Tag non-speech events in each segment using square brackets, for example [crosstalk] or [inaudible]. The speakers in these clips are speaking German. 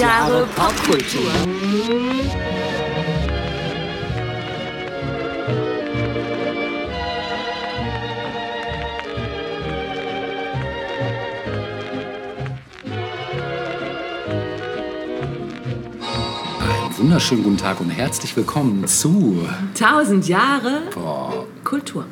Jahre Popkultur. Wunderschönen guten Tag und herzlich willkommen zu 1000 Jahre boah, Kultur.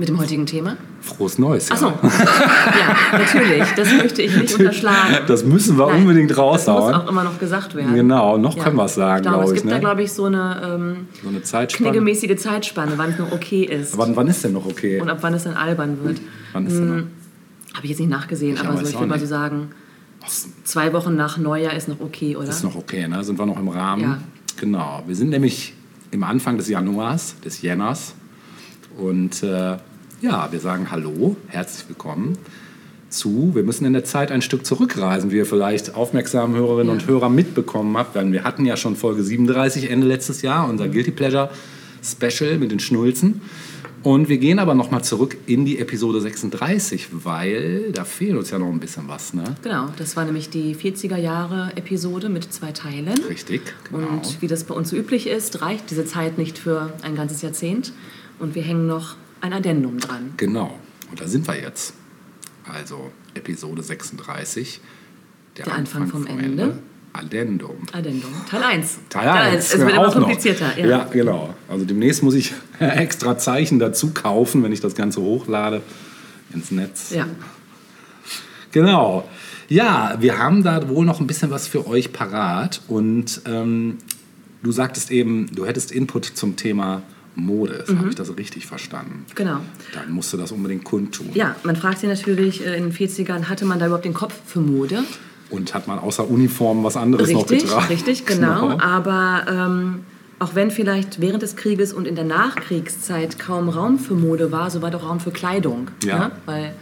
Mit dem heutigen Thema? Frohes Neues. Ja. Achso. ja, natürlich. Das möchte ich nicht unterschlagen. Das müssen wir Nein, unbedingt Das muss raushauen. auch immer noch gesagt werden. Genau, noch Ja. können wir es sagen, Ich glaube, glaube es ich. gibt da, Ne? glaube ich, so eine ähm, So eine Zeitspanne. kniggemäßige Zeitspanne, wann es noch okay ist. Wann, wann ist denn noch okay? Und ab wann es dann albern wird. Wann ist denn noch? Habe ich jetzt nicht nachgesehen, Ich aber so, ich auch würde mal so nicht. sagen, zwei Wochen nach Neujahr ist noch okay, oder? ist noch okay, ne? Sind wir noch im Rahmen? Ja. Genau. Wir sind nämlich im Anfang des Januars, des Jänners. Und äh, ja, wir sagen Hallo, herzlich willkommen zu. Wir müssen in der Zeit ein Stück zurückreisen, wie ihr vielleicht aufmerksame Hörerinnen Ja. und Hörer mitbekommen habt. Denn wir hatten ja schon Folge 37 Ende letztes Jahr, unser Mhm. Guilty Pleasure Special mit den Schnulzen. Und wir gehen aber nochmal zurück in die Episode 36, weil da fehlt uns ja noch ein bisschen was, ne? Genau, das war nämlich die 40er Jahre Episode mit zwei Teilen. Richtig, genau. Und wie das bei uns so üblich ist, reicht diese Zeit nicht für ein ganzes Jahrzehnt. Und wir hängen noch ein Addendum dran. Genau, und da sind wir jetzt. Also Episode 36, Der Anfang vom Ende. Addendum. Addendum. Teil 1. [laughs] Teil 1. Es wird immer komplizierter. Ja. Ja. genau. Also demnächst muss ich [laughs] extra Zeichen dazu kaufen, wenn ich das Ganze hochlade ins Netz. ja. Genau. Ja, wir haben da wohl noch ein bisschen was für euch parat. Und ähm, du sagtest eben, du hättest Input zum Thema Mode. Mhm. Habe ich das richtig verstanden? Genau. Dann musst du das unbedingt kundtun. Ja, man fragt sich natürlich, äh, in den 40ern, hatte man da überhaupt den Kopf für Mode? Und hat man außer Uniform was anderes noch Richtig, getragen? richtig, genau. Aber ähm, auch wenn vielleicht während des Krieges und in der Nachkriegszeit kaum Raum für Mode war, so war doch Raum für Kleidung. Ja. Ne? Weil,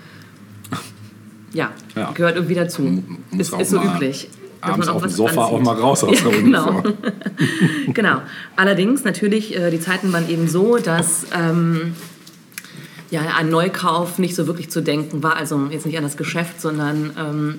ja, Ja. gehört irgendwie dazu. muss ist ist so üblich. Abends auf dem Sofa auch mal raus aus [laughs] der genau. [laughs] Genau. Allerdings natürlich, äh, die Zeiten waren eben so, dass ähm, ja, an Neukauf nicht so wirklich zu denken war. Also jetzt nicht an das Geschäft, sondern ähm,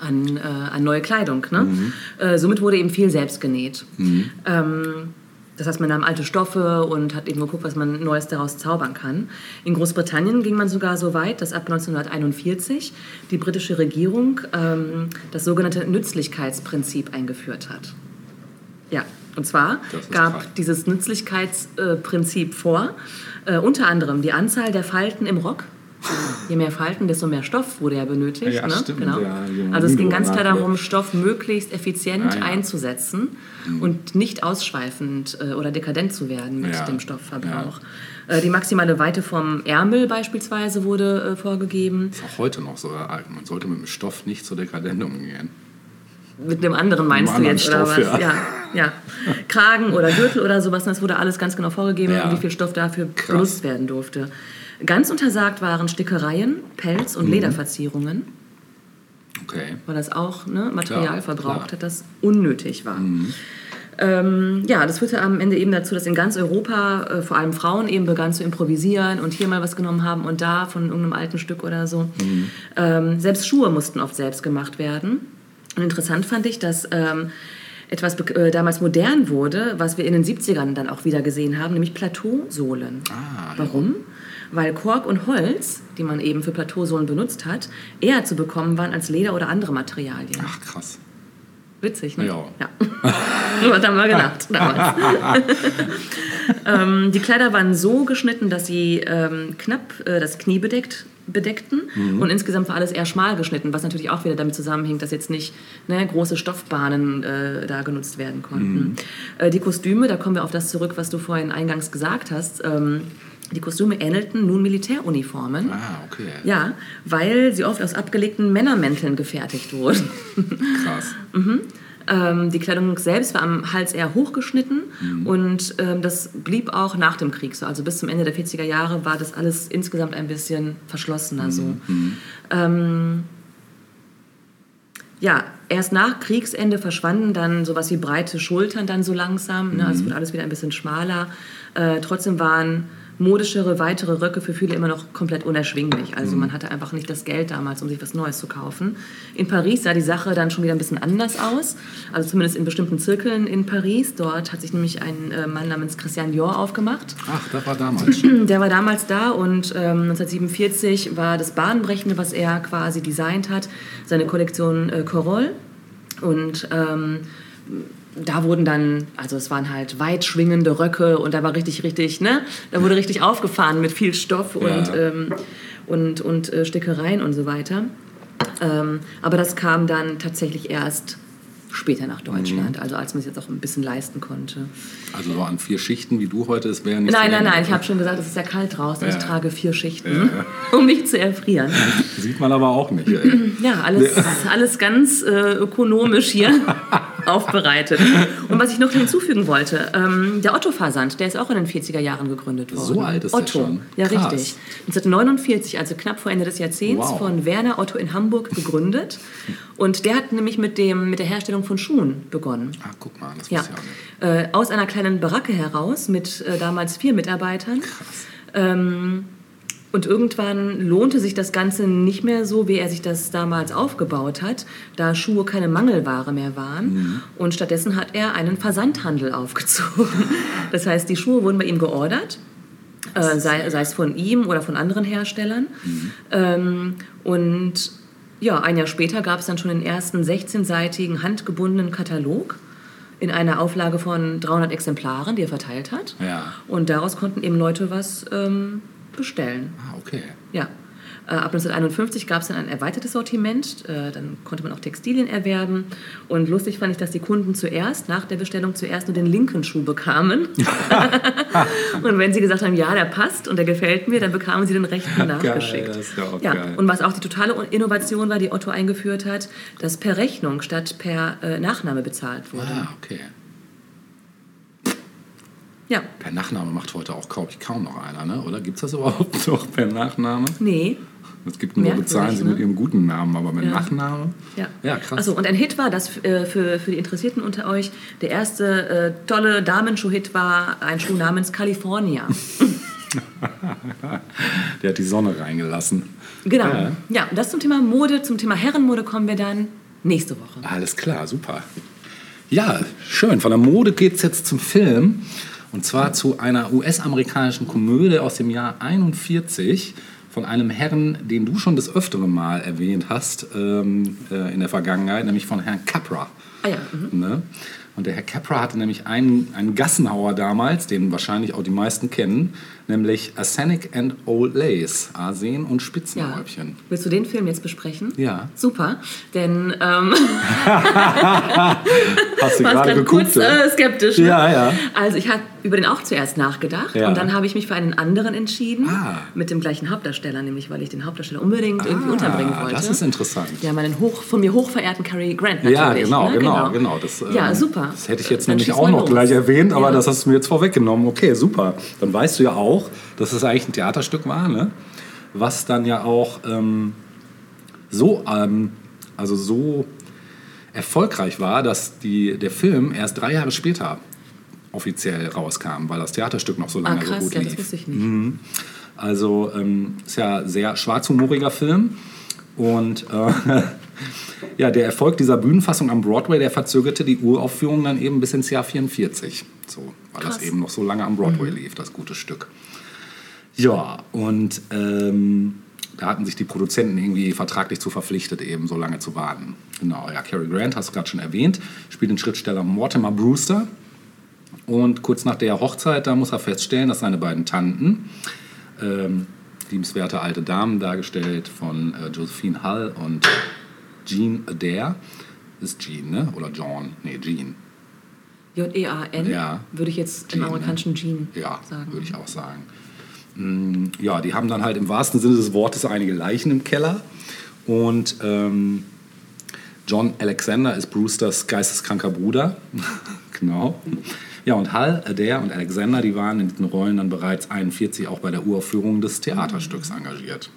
an, äh, an neue Kleidung. Ne? Mhm. Äh, somit wurde eben viel selbst genäht. Ähm, das heißt, man nahm alte Stoffe und hat eben geguckt, was man Neues daraus zaubern kann. In Großbritannien ging man sogar so weit, dass ab 1941 die britische Regierung ähm, das sogenannte Nützlichkeitsprinzip eingeführt hat. Ja, und zwar gab krass. dieses Nützlichkeitsprinzip vor, äh, unter anderem die Anzahl der Falten im Rock. Je mehr Falten, desto mehr Stoff wurde ja benötigt. Ja, ne? stimmt, genau. ja, also es ging ganz klar darum? Stoff möglichst effizient Ja, ja. einzusetzen und nicht ausschweifend äh, oder dekadent zu werden mit dem Stoffverbrauch. Äh, die maximale Weite vom Ärmel beispielsweise wurde äh, vorgegeben. Ist auch heute noch so. Man sollte mit dem Stoff nicht so dekadent umgehen. Mit dem anderen meinst Mit du einem jetzt, anderen oder Stoff, was? ja. Ja, ja. Kragen oder Gürtel oder sowas, das wurde alles ganz genau vorgegeben, wie viel Stoff dafür Krass. benutzt werden durfte. Ganz untersagt waren Stickereien, Pelz- Mhm. und Lederverzierungen, Okay. weil das auch ne, Material Klar, verbraucht klar. Mhm. hat, das unnötig war. Ähm, ja, das führte am Ende eben dazu, dass in ganz Europa äh, vor allem Frauen eben begannen zu improvisieren und hier mal was genommen haben und da von irgendeinem alten Stück oder so. Mhm. Ähm, selbst Schuhe mussten oft selbst gemacht werden. Und interessant fand ich, dass ähm, etwas äh, damals modern wurde, was wir in den 70ern dann auch wieder gesehen haben, nämlich Plateausohlen. Ah, ja. Weil Kork und Holz, die man eben für Plateausohlen benutzt hat, eher zu bekommen waren als Leder oder andere Materialien. Ach, krass. Witzig, ne? Ja. ja. [laughs] Was haben wir gedacht damals? [laughs] ähm, die Kleider waren so geschnitten, dass sie ähm, knapp äh, das Knie bedeckt, bedeckten und insgesamt war alles eher schmal geschnitten, was natürlich auch wieder damit zusammenhängt, dass jetzt nicht ne, große Stoffbahnen äh, da genutzt werden konnten. Äh, die Kostüme, da kommen wir auf das zurück, was du vorhin eingangs gesagt hast. Ähm, die Kostüme ähnelten nun Militäruniformen. Ah, okay. Ja, weil sie oft aus abgelegten Männermänteln gefertigt wurden. Krass. [laughs] Ähm, die Kleidung selbst war am Hals eher hochgeschnitten und ähm, das blieb auch nach dem Krieg so. Also bis zum Ende der 40er Jahre war das alles insgesamt ein bisschen verschlossener so. Ähm, ja, erst nach Kriegsende verschwanden dann sowas wie breite Schultern dann so langsam. Ne? Also es wurde alles wieder ein bisschen schmaler. Äh, trotzdem waren modischere, weitere Röcke für viele immer noch komplett unerschwinglich. Also man hatte einfach nicht das Geld damals, um sich was Neues zu kaufen. In Paris sah die Sache dann schon wieder ein bisschen anders aus. Also zumindest in bestimmten Zirkeln in Paris. Dort hat sich nämlich ein äh, Mann namens Christian Dior aufgemacht. Ach, das war damals. [clears throat] Der war damals da und ähm, 1947 war das Bahnbrechende, was er quasi designt hat, seine Kollektion äh, Corolle. Und ähm, da wurden dann, also es waren halt weit schwingende Röcke und da war richtig, richtig, ne? Da wurde richtig aufgefahren mit viel Stoff und, Ja. ähm, und, und äh, Stickereien und so weiter. Ähm, aber das kam dann tatsächlich erst später nach Deutschland, Mhm. also als man es jetzt auch ein bisschen leisten konnte. Also so an vier Schichten wie du heute, es wäre nicht Nein, so nein, nein, ich habe schon gesagt, es ist ja kalt draußen. Ich Ja. trage vier Schichten, [laughs] um nicht zu erfrieren. [laughs] Sieht man aber auch nicht. ey. Ja, alles, alles ganz äh, ökonomisch hier [laughs] aufbereitet. Und was ich noch hinzufügen wollte, ähm, der Otto-Versand, der ist auch in den 40er Jahren gegründet worden. So alt ist der Otto. schon? Ja, Krass. richtig. 1949, also knapp vor Ende des Jahrzehnts, Wow. von Werner Otto in Hamburg gegründet. Und der hat nämlich mit, dem, mit der Herstellung von Schuhen begonnen. Ah, guck mal, das Ja, nicht. äh, aus einer kleinen Baracke heraus mit äh, damals vier Mitarbeitern. Ähm, und irgendwann lohnte sich das Ganze nicht mehr so, wie er sich das damals aufgebaut hat, da Schuhe keine Mangelware mehr waren. Und stattdessen hat er einen Versandhandel aufgezogen. [laughs] Das heißt, die Schuhe wurden bei ihm geordert. Äh, sei, sei es von ihm oder von anderen Herstellern. Ähm, und ja, ein Jahr später gab es dann schon den ersten 16-seitigen handgebundenen Katalog in einer Auflage von 300 Exemplaren, die er verteilt hat. Ja. Und daraus konnten eben Leute was ähm, bestellen. Ah, okay. Ja. Äh, Ab 1951 gab es dann ein erweitertes Sortiment, äh, dann konnte man auch Textilien erwerben. Und lustig fand ich, dass die Kunden zuerst, nach der Bestellung zuerst nur den linken Schuh bekamen. [laughs] [laughs] und wenn sie gesagt haben, ja, der passt und der gefällt mir, dann bekamen sie den rechten nachgeschickt. das ist ja ja. geil. Und was auch die totale Innovation war, die Otto eingeführt hat, dass per Rechnung statt per äh, Nachname bezahlt wurde. Ah, okay. Ja, Per Nachname macht heute auch kaum, kaum noch einer, ne? oder? Gibt es das überhaupt noch per Nachname? nee, Es gibt nur Merkwürdig, bezahlen sie ne? mit ihrem guten Namen, aber mit Ja. Nachname? Ja. Ja, krass. Also und ein Hit war, das äh, für, für die Interessierten unter euch, der erste äh, tolle Damenschuh-Hit war ein Schuh namens California. [laughs] [laughs] Der hat die Sonne reingelassen. Genau. Ja. Ja, das zum Thema Mode. Zum Thema Herrenmode kommen wir dann nächste Woche. Alles klar, super. Ja, schön. Von der Mode geht es jetzt zum Film. Und zwar zu einer US-amerikanischen Komödie aus dem Jahr 41 von einem Herrn, den du schon das öftere Mal erwähnt hast ähm, äh, in der Vergangenheit, nämlich von Herrn Capra. Ah ja, mhm. Ne? Und der Herr Capra hatte nämlich einen, einen Gassenhauer damals, den wahrscheinlich auch die meisten kennen, nämlich Arsenic and Old Lace, Arsen und ja. Spitzenhäubchen. Willst du den Film jetzt besprechen? Ja. Super, denn ähm, [laughs] Hast du warst gerade kurz ne? äh, skeptisch. Ne? Ja, ja. Also ich habe über den auch zuerst nachgedacht Ja. und dann habe ich mich für einen anderen entschieden, Ah. mit dem gleichen Hauptdarsteller, nämlich weil ich den Hauptdarsteller unbedingt irgendwie unterbringen wollte. Ah, Das ist interessant. Ja, meinen hoch, von mir hochverehrten Cary Grant natürlich. Ja, genau, ne? genau, genau. Das, ja, ähm, super. Das hätte ich jetzt Dann nämlich auch noch los. gleich erwähnt, aber Ja. das hast du mir jetzt vorweggenommen. Okay, super. Dann weißt du ja auch, dass es eigentlich ein Theaterstück war, ne? was dann ja auch ähm, so, ähm, also so erfolgreich war, dass die, der Film erst drei Jahre später offiziell rauskam, weil das Theaterstück noch so Ah, lange so krass, gut ja, lief. das wusste ich nicht. Also ähm, ist ja ein sehr schwarzhumoriger Film. Und äh, [laughs] ja, der Erfolg dieser Bühnenfassung am Broadway, der verzögerte die Uraufführung dann eben bis ins Jahr 44. So, weil das Krass. eben noch so lange am Broadway lief, das gute Stück. Ja, und ähm, da hatten sich die Produzenten irgendwie vertraglich zu verpflichtet, eben so lange zu warten. Genau, ja, Cary Grant, hast du gerade schon erwähnt, spielt den Schriftsteller Mortimer Brewster. Und kurz nach der Hochzeit, da muss er feststellen, dass seine beiden Tanten, ähm, liebenswerte alte Damen, dargestellt von äh, Josephine Hull und Jean Adair, ist Jean, ne? Oder John? Nee, Jean. J-E-A-N Ja. würde ich jetzt Jean, im ne? amerikanischen Jean Ja, sagen. würde ich auch sagen. Mm, Ja, die haben dann halt im wahrsten Sinne des Wortes einige Leichen im Keller. Und ähm, John Alexander ist Brewsters geisteskranker Bruder. [laughs] genau. Ja, und Hal, Adair und Alexander, die waren in diesen Rollen dann bereits 41 auch bei der Uraufführung des Theaterstücks engagiert.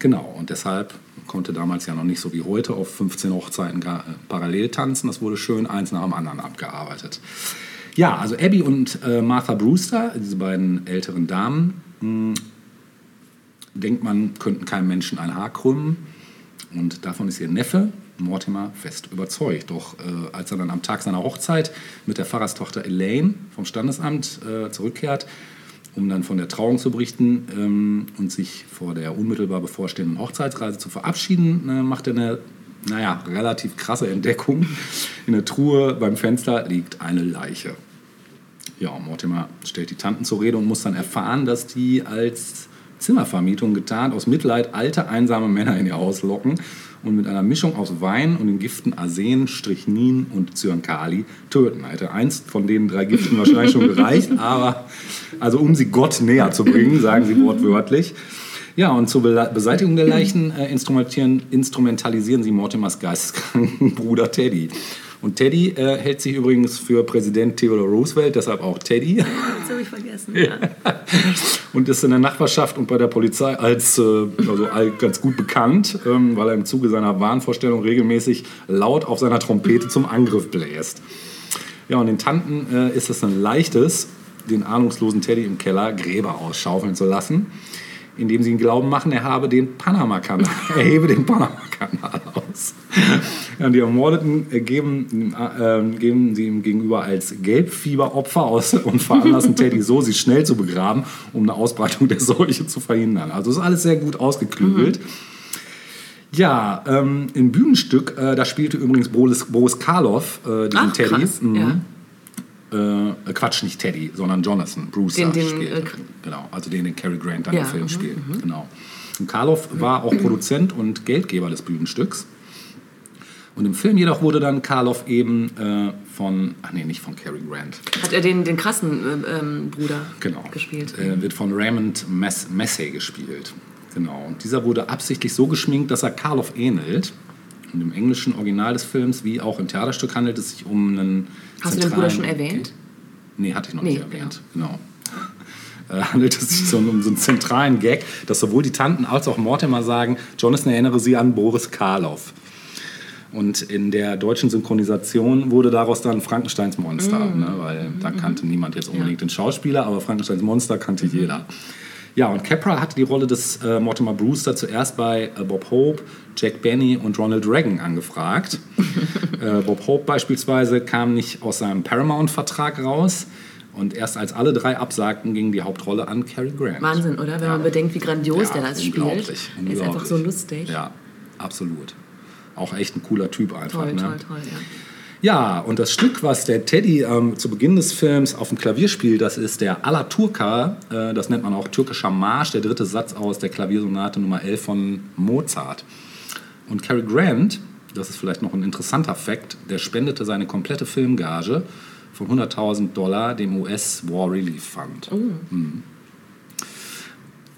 Genau, und deshalb konnte damals ja noch nicht so wie heute auf 15 Hochzeiten äh, parallel tanzen. Das wurde schön eins nach dem anderen abgearbeitet. Ja, also Abby und äh, Martha Brewster, diese beiden älteren Damen, mh, denkt man, könnten keinem Menschen ein Haar krümmen. Und davon ist ihr Neffe, Mortimer, fest überzeugt. Doch äh, als er dann am Tag seiner Hochzeit mit der Pfarrerstochter Elaine vom Standesamt äh, zurückkehrt, um dann von der Trauung zu berichten ähm, und sich vor der unmittelbar bevorstehenden Hochzeitsreise zu verabschieden, äh, macht er eine, naja, relativ krasse Entdeckung. In der Truhe beim Fenster liegt eine Leiche. Ja, Mortimer stellt die Tanten zur Rede und muss dann erfahren, dass die als Zimmervermietung getarnt aus Mitleid alte, einsame Männer in ihr Haus locken und mit einer Mischung aus Wein und den Giften Arsen, Strychnin und Zyankali töten. Hätte eins von den drei Giften wahrscheinlich schon gereicht, [laughs] aber also um sie Gott näher zu bringen, sagen sie wortwörtlich. Ja, und zur Beseitigung der Leichen äh, instrumentalisieren sie Mortimers geisteskranken [laughs] Bruder Teddy. Und Teddy äh, hält sich übrigens für Präsident Theodore Roosevelt, deshalb auch Teddy. [laughs] Das habe ich vergessen, ja. [laughs] und ist in der Nachbarschaft und bei der Polizei als äh, also ganz gut bekannt, ähm, weil er im Zuge seiner Wahnvorstellung regelmäßig laut auf seiner Trompete zum Angriff bläst. Ja, und den Tanten äh, ist es ein leichtes, den ahnungslosen Teddy im Keller Gräber ausschaufeln zu lassen indem sie ihn glauben machen, er habe den Panama-Kanal, [laughs] er hebe den Panama-Kanal aus. Ja, die Ermordeten geben, äh, geben sie ihm gegenüber als Gelbfieberopfer aus und veranlassen [laughs] Teddy so, sie schnell zu begraben, um eine Ausbreitung der Seuche zu verhindern. Also ist alles sehr gut ausgeklügelt. Mhm. Ja, ähm, im Bühnenstück, äh, da spielte übrigens Boris, Boris Karloff äh, diesen Ach, Teddy. Mhm. Ja. Äh, Quatsch, nicht Teddy, sondern Jonathan Brewster den, den, spielt. Äh, genau, also den, den Cary Grant dann ja, im Film mhm, spielt. Mhm. Genau. Und Karloff war auch [clears throat] Produzent und Geldgeber des Bühnenstücks. Und im Film jedoch wurde dann Karloff eben äh, von, ach nee, nicht von Cary Grant. Hat er den, den krassen äh, ähm, Bruder genau. gespielt? Äh, wird von Raymond Mess Massey gespielt. Genau. Und dieser wurde absichtlich so geschminkt, dass er Karloff ähnelt. Und im englischen Original des Films, wie auch im Theaterstück, handelt es sich um einen. Hast du den Bruder schon erwähnt? Nee, hatte ich noch nee, nicht erwähnt. Genau. genau. [laughs] Handelt es sich so um so einen zentralen Gag, dass sowohl die Tanten als auch Mortimer sagen, Jonathan erinnere sie an Boris Karloff. Und in der deutschen Synchronisation wurde daraus dann Frankensteins Monster, mm. ne, weil da kannte niemand jetzt unbedingt ja. den Schauspieler, aber Frankensteins Monster kannte jeder. Ja, und Capra hatte die Rolle des äh, Mortimer Brewster zuerst bei äh, Bob Hope, Jack Benny und Ronald Reagan angefragt. [laughs] äh, Bob Hope beispielsweise kam nicht aus seinem Paramount-Vertrag raus. Und erst als alle drei absagten, ging die Hauptrolle an Cary Grant. Wahnsinn, oder? Wenn ja. man bedenkt, wie grandios ja, der das spielt. Unglaublich. Er ist einfach so lustig. Ja, absolut. Auch echt ein cooler Typ einfach. Toll, ne? toll, toll, ja. Ja, und das Stück, was der Teddy ähm, zu Beginn des Films auf dem Klavier spielt, das ist der Alaturka, äh, das nennt man auch türkischer Marsch, der dritte Satz aus der Klaviersonate Nummer 11 von Mozart. Und Cary Grant, das ist vielleicht noch ein interessanter Fakt, der spendete seine komplette Filmgage von 100.000 Dollar dem US War Relief Fund. Oh. Mhm.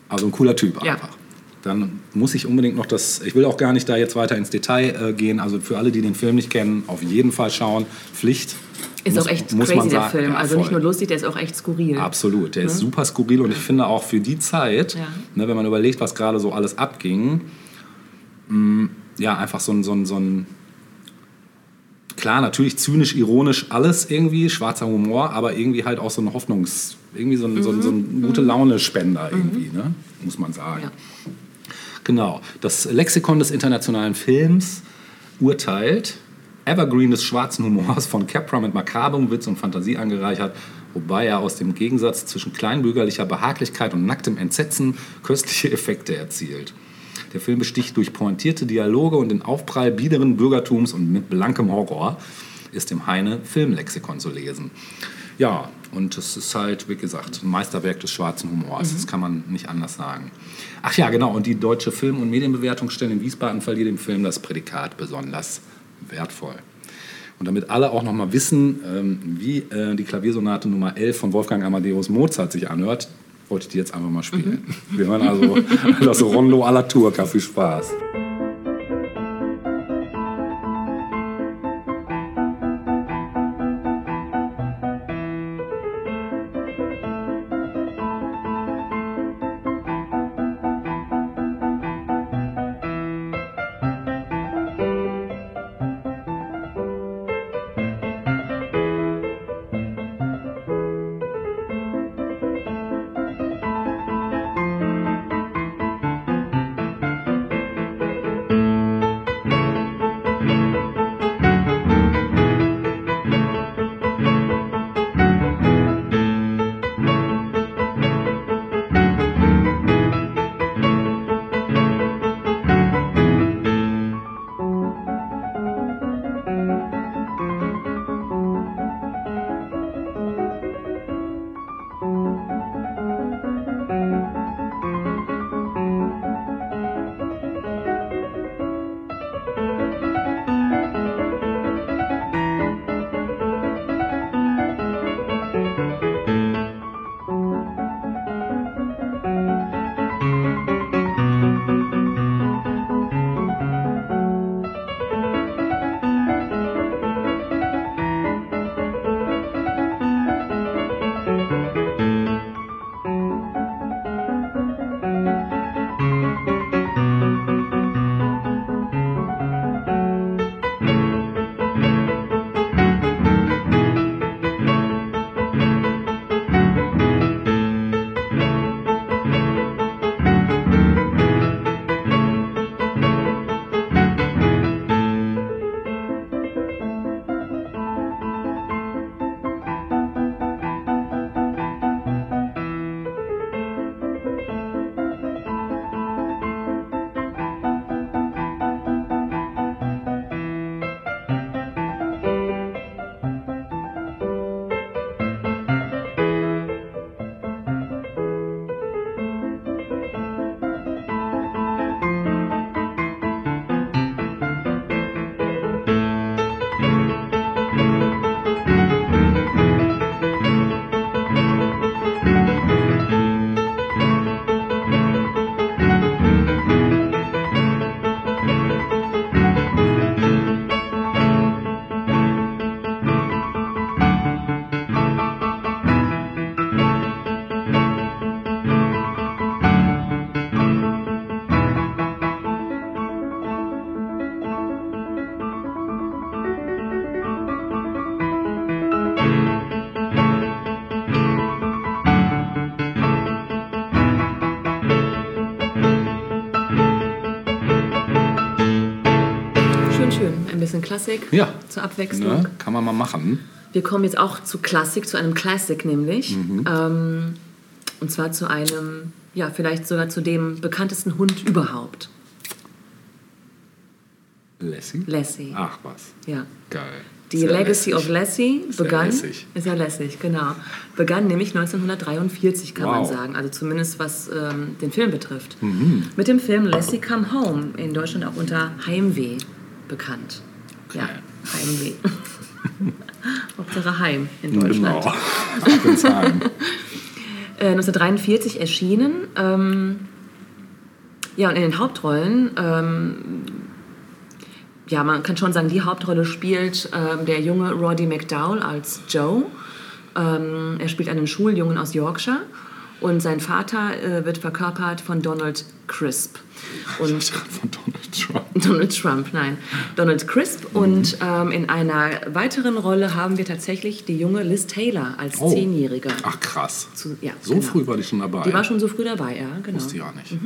Also ein cooler Typ einfach. Dann muss ich unbedingt noch das, ich will auch gar nicht da jetzt weiter ins Detail äh, gehen, also für alle, die den Film nicht kennen, auf jeden Fall schauen, Pflicht. Ist muss, auch echt muss crazy, der Film. Ja, also nicht nur lustig, der ist auch echt skurril. Absolut, der ja. ist super skurril und ich finde auch für die Zeit, ja. ne, wenn man überlegt, was gerade so alles abging, mh, mm, ja, einfach so ein, so ein, so ein klar, natürlich zynisch, ironisch, alles irgendwie, schwarzer Humor, aber irgendwie halt auch so ein Hoffnungs-, irgendwie so ein, mhm. so ein, so ein mhm. gute Laune-Spender irgendwie, mhm. ne? muss man sagen. Ja. Genau. Das Lexikon des internationalen Films urteilt, Evergreen des schwarzen Humors von Capra mit makabrem Witz und Fantasie angereichert, wobei er aus dem Gegensatz zwischen kleinbürgerlicher Behaglichkeit und nacktem Entsetzen köstliche Effekte erzielt. Der Film besticht durch pointierte Dialoge und den Aufprall biederen Bürgertums und mit blankem Horror, ist im Heine Filmlexikon zu lesen. Ja, und es ist halt, wie gesagt, ein Meisterwerk des schwarzen Humors. Mhm. Das kann man nicht anders sagen. Ach ja, genau. Und die deutsche Film- und Medienbewertungsstelle in Wiesbaden verliert dem Film das Prädikat besonders wertvoll. Und damit alle auch noch mal wissen, ähm, wie äh, die Klaviersonate Nummer 11 von Wolfgang Amadeus Mozart sich anhört, wollte ich die jetzt einfach mal spielen. Mhm. Wir hören also [laughs] das Rondo alla Turca. Viel Spaß. Klassik Ja. zur Abwechslung. Ne? Kann man mal machen. Wir kommen jetzt auch zu Klassik, zu einem Classic nämlich. Mhm. Ähm, und zwar zu einem, ja, vielleicht sogar zu dem bekanntesten Hund überhaupt. Lassie? Lassie. Ach was. Ja. Geil. Die Sehr Legacy lässig. of Lassie begann. lässig. Ist ja lässig, genau. Begann nämlich 1943, kann man Wow. sagen. Also zumindest was ähm, den Film betrifft. Mhm. Mit dem Film Lassie Come Home, in Deutschland auch unter Heimweh bekannt. Ja, Heimweh. [laughs] Hauptsache Heim in Deutschland. [laughs] Genau. Ab ins Heim. [laughs] Äh, 1943 erschienen. Ähm, ja, und in den Hauptrollen, ähm, ja, man kann schon sagen, die Hauptrolle spielt ähm, der junge Roddy McDowell als Joe. Ähm, er spielt einen Schuljungen aus Yorkshire und sein Vater äh, wird verkörpert von Donald Crisp. Und Von Donald Trump. [laughs] Donald Trump, nein. Donald Crisp. Und ähm, in einer weiteren Rolle haben wir tatsächlich die junge Liz Taylor als Oh. Zehnjährige. Ach krass. Zu- ja, so genau. früh war die schon dabei. Die war schon so früh dabei, ja, genau. Wusste ich auch nicht.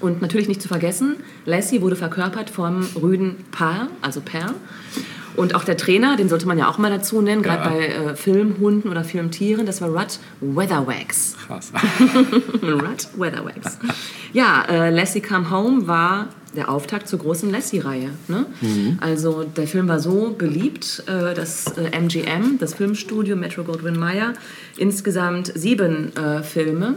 Und natürlich nicht zu vergessen, Lassie wurde verkörpert vom rüden Paar, also Per. Und auch der Trainer, den sollte man ja auch mal dazu nennen, gerade bei äh, Filmhunden oder Filmtieren, das war Rudd Weatherwax. Krass. [laughs] Rudd Weatherwax. Ja, äh, Lassie Come Home war der Auftakt zur großen Lassie-Reihe. Ne? Also der Film war so beliebt, äh, dass äh, MGM, das Filmstudio Metro Goldwyn Mayer, insgesamt sieben äh, Filme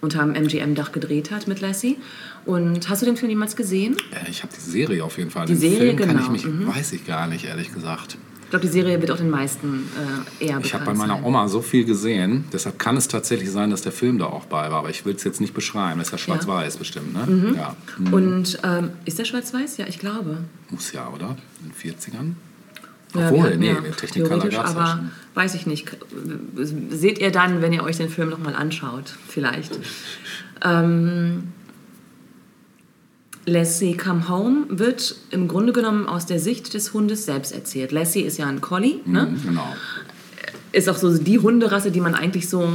unter dem MGM-Dach gedreht hat mit Lassie. Und hast du den Film jemals gesehen? Äh, Ich habe die Serie auf jeden Fall. Die Den Serie, Film kann ich genau. mich, Mhm. weiß ich gar nicht, ehrlich gesagt. Ich glaube, die Serie wird auch den meisten äh, eher Ich habe bekannt bei meiner. Oma so viel gesehen, deshalb kann es tatsächlich sein, dass der Film da auch bei war. Aber ich will es jetzt nicht beschreiben. Das ist ja schwarz-weiß bestimmt, ne? Mhm. Ja. Und ähm, ist der schwarz-weiß? Ja, ich glaube. Muss ja, oder? In den 40ern? Ja, Obwohl, nee, ja Technicolor gab's ja aber weiß ich nicht. Seht ihr dann, wenn ihr euch den Film nochmal anschaut, vielleicht. [laughs] ähm, Lassie Come Home wird im Grunde genommen aus der Sicht des Hundes selbst erzählt. Lassie ist ja ein Collie, ne? Mhm, Genau. ist auch so die Hunderasse, die man eigentlich so.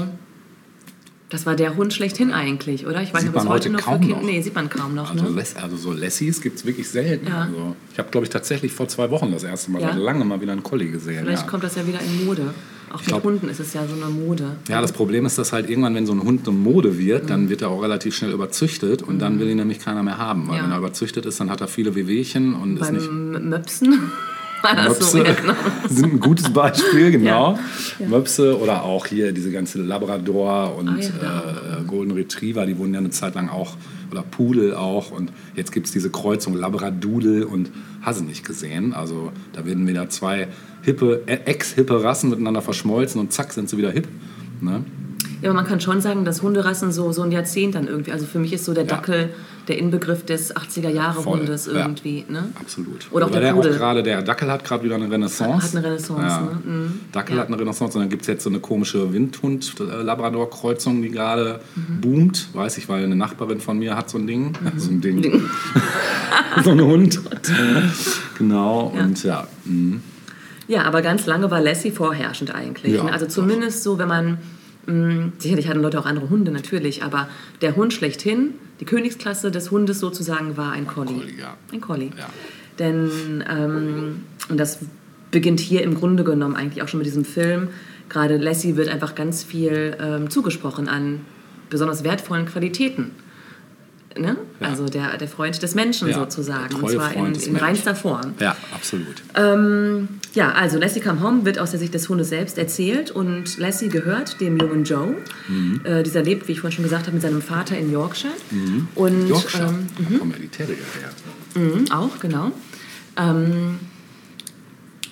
Das war der Hund schlechthin eigentlich, oder? Ich weiß nicht, ob es man heute noch kaum Kinder. noch. Nee, sieht man kaum noch. Also, ne? Also so Lassies gibt es wirklich selten. Ja. Also, ich habe, glaube ich, tatsächlich vor zwei Wochen das erste Mal, Ja? lange mal wieder einen Collie gesehen. Vielleicht ja. kommt das ja wieder in Mode. Auch mit glaub- Hunden ist es ja so eine Mode. Ja, das Problem ist, dass halt irgendwann, wenn so ein Hund eine Mode wird, Mhm. dann wird er auch relativ schnell überzüchtet und dann will ihn nämlich keiner mehr haben. Weil Ja. wenn er überzüchtet ist, dann hat er viele Wehwehchen und ist nicht... Beim Möpsen war das so. Möpse Ja, genau. sind ein gutes Beispiel, genau. Ja. Möpse oder auch hier diese ganze Labrador und Ah, ja, genau. äh, Golden Retriever, die wurden ja eine Zeit lang auch, oder Pudel auch. Und jetzt gibt es diese Kreuzung Labradudel und hast du nicht gesehen. Also da werden wieder zwei hippe, äh, ex-hippe Rassen miteinander verschmolzen und zack sind sie wieder hip. Ne? Ja, aber man kann schon sagen, dass Hunderassen so, so ein Jahrzehnt dann irgendwie. Also für mich ist so der Ja. Dackel der Inbegriff des 80er-Jahre-Hundes Voll, ja. irgendwie. Ne? Absolut. Oder auch der der Pudel. auch gerade, der Dackel hat gerade wieder eine Renaissance. Hat eine Renaissance, Ja. ne? Mhm. Dackel hat eine Renaissance und dann gibt es jetzt so eine komische Windhund-Labrador-Kreuzung, die gerade Mhm. boomt. Weiß ich, weil eine Nachbarin von mir hat so ein Ding. [laughs] So ein Ding. [laughs] so ein Hund. [laughs] genau, Ja. und ja. mhm. Ja, aber ganz lange war Lassie vorherrschend eigentlich. Ne? also zumindest so, wenn man, mh, sicherlich hatten Leute auch andere Hunde natürlich, aber der Hund schlechthin, die Königsklasse des Hundes sozusagen war ein Collie. Collie, ja. Ein Collie. Ja. Denn, ähm, und das beginnt hier im Grunde genommen eigentlich auch schon mit diesem Film, gerade Lassie wird einfach ganz viel ähm, zugesprochen an besonders wertvollen Qualitäten. Ne? Ja. Also der, der Freund des Menschen Ja, sozusagen. Und zwar in, in reinster Form. ja, absolut. Ähm, ja, also Lassie Come Home wird aus der Sicht des Hundes selbst erzählt und Lassie gehört dem jungen Joe. Mhm. Äh, dieser lebt, wie ich vorhin schon gesagt habe, mit seinem Vater in Yorkshire. Und, Mhm. Yorkshire, Ähm, da kommen ja die Terrier her. mhm, auch, genau. Ähm,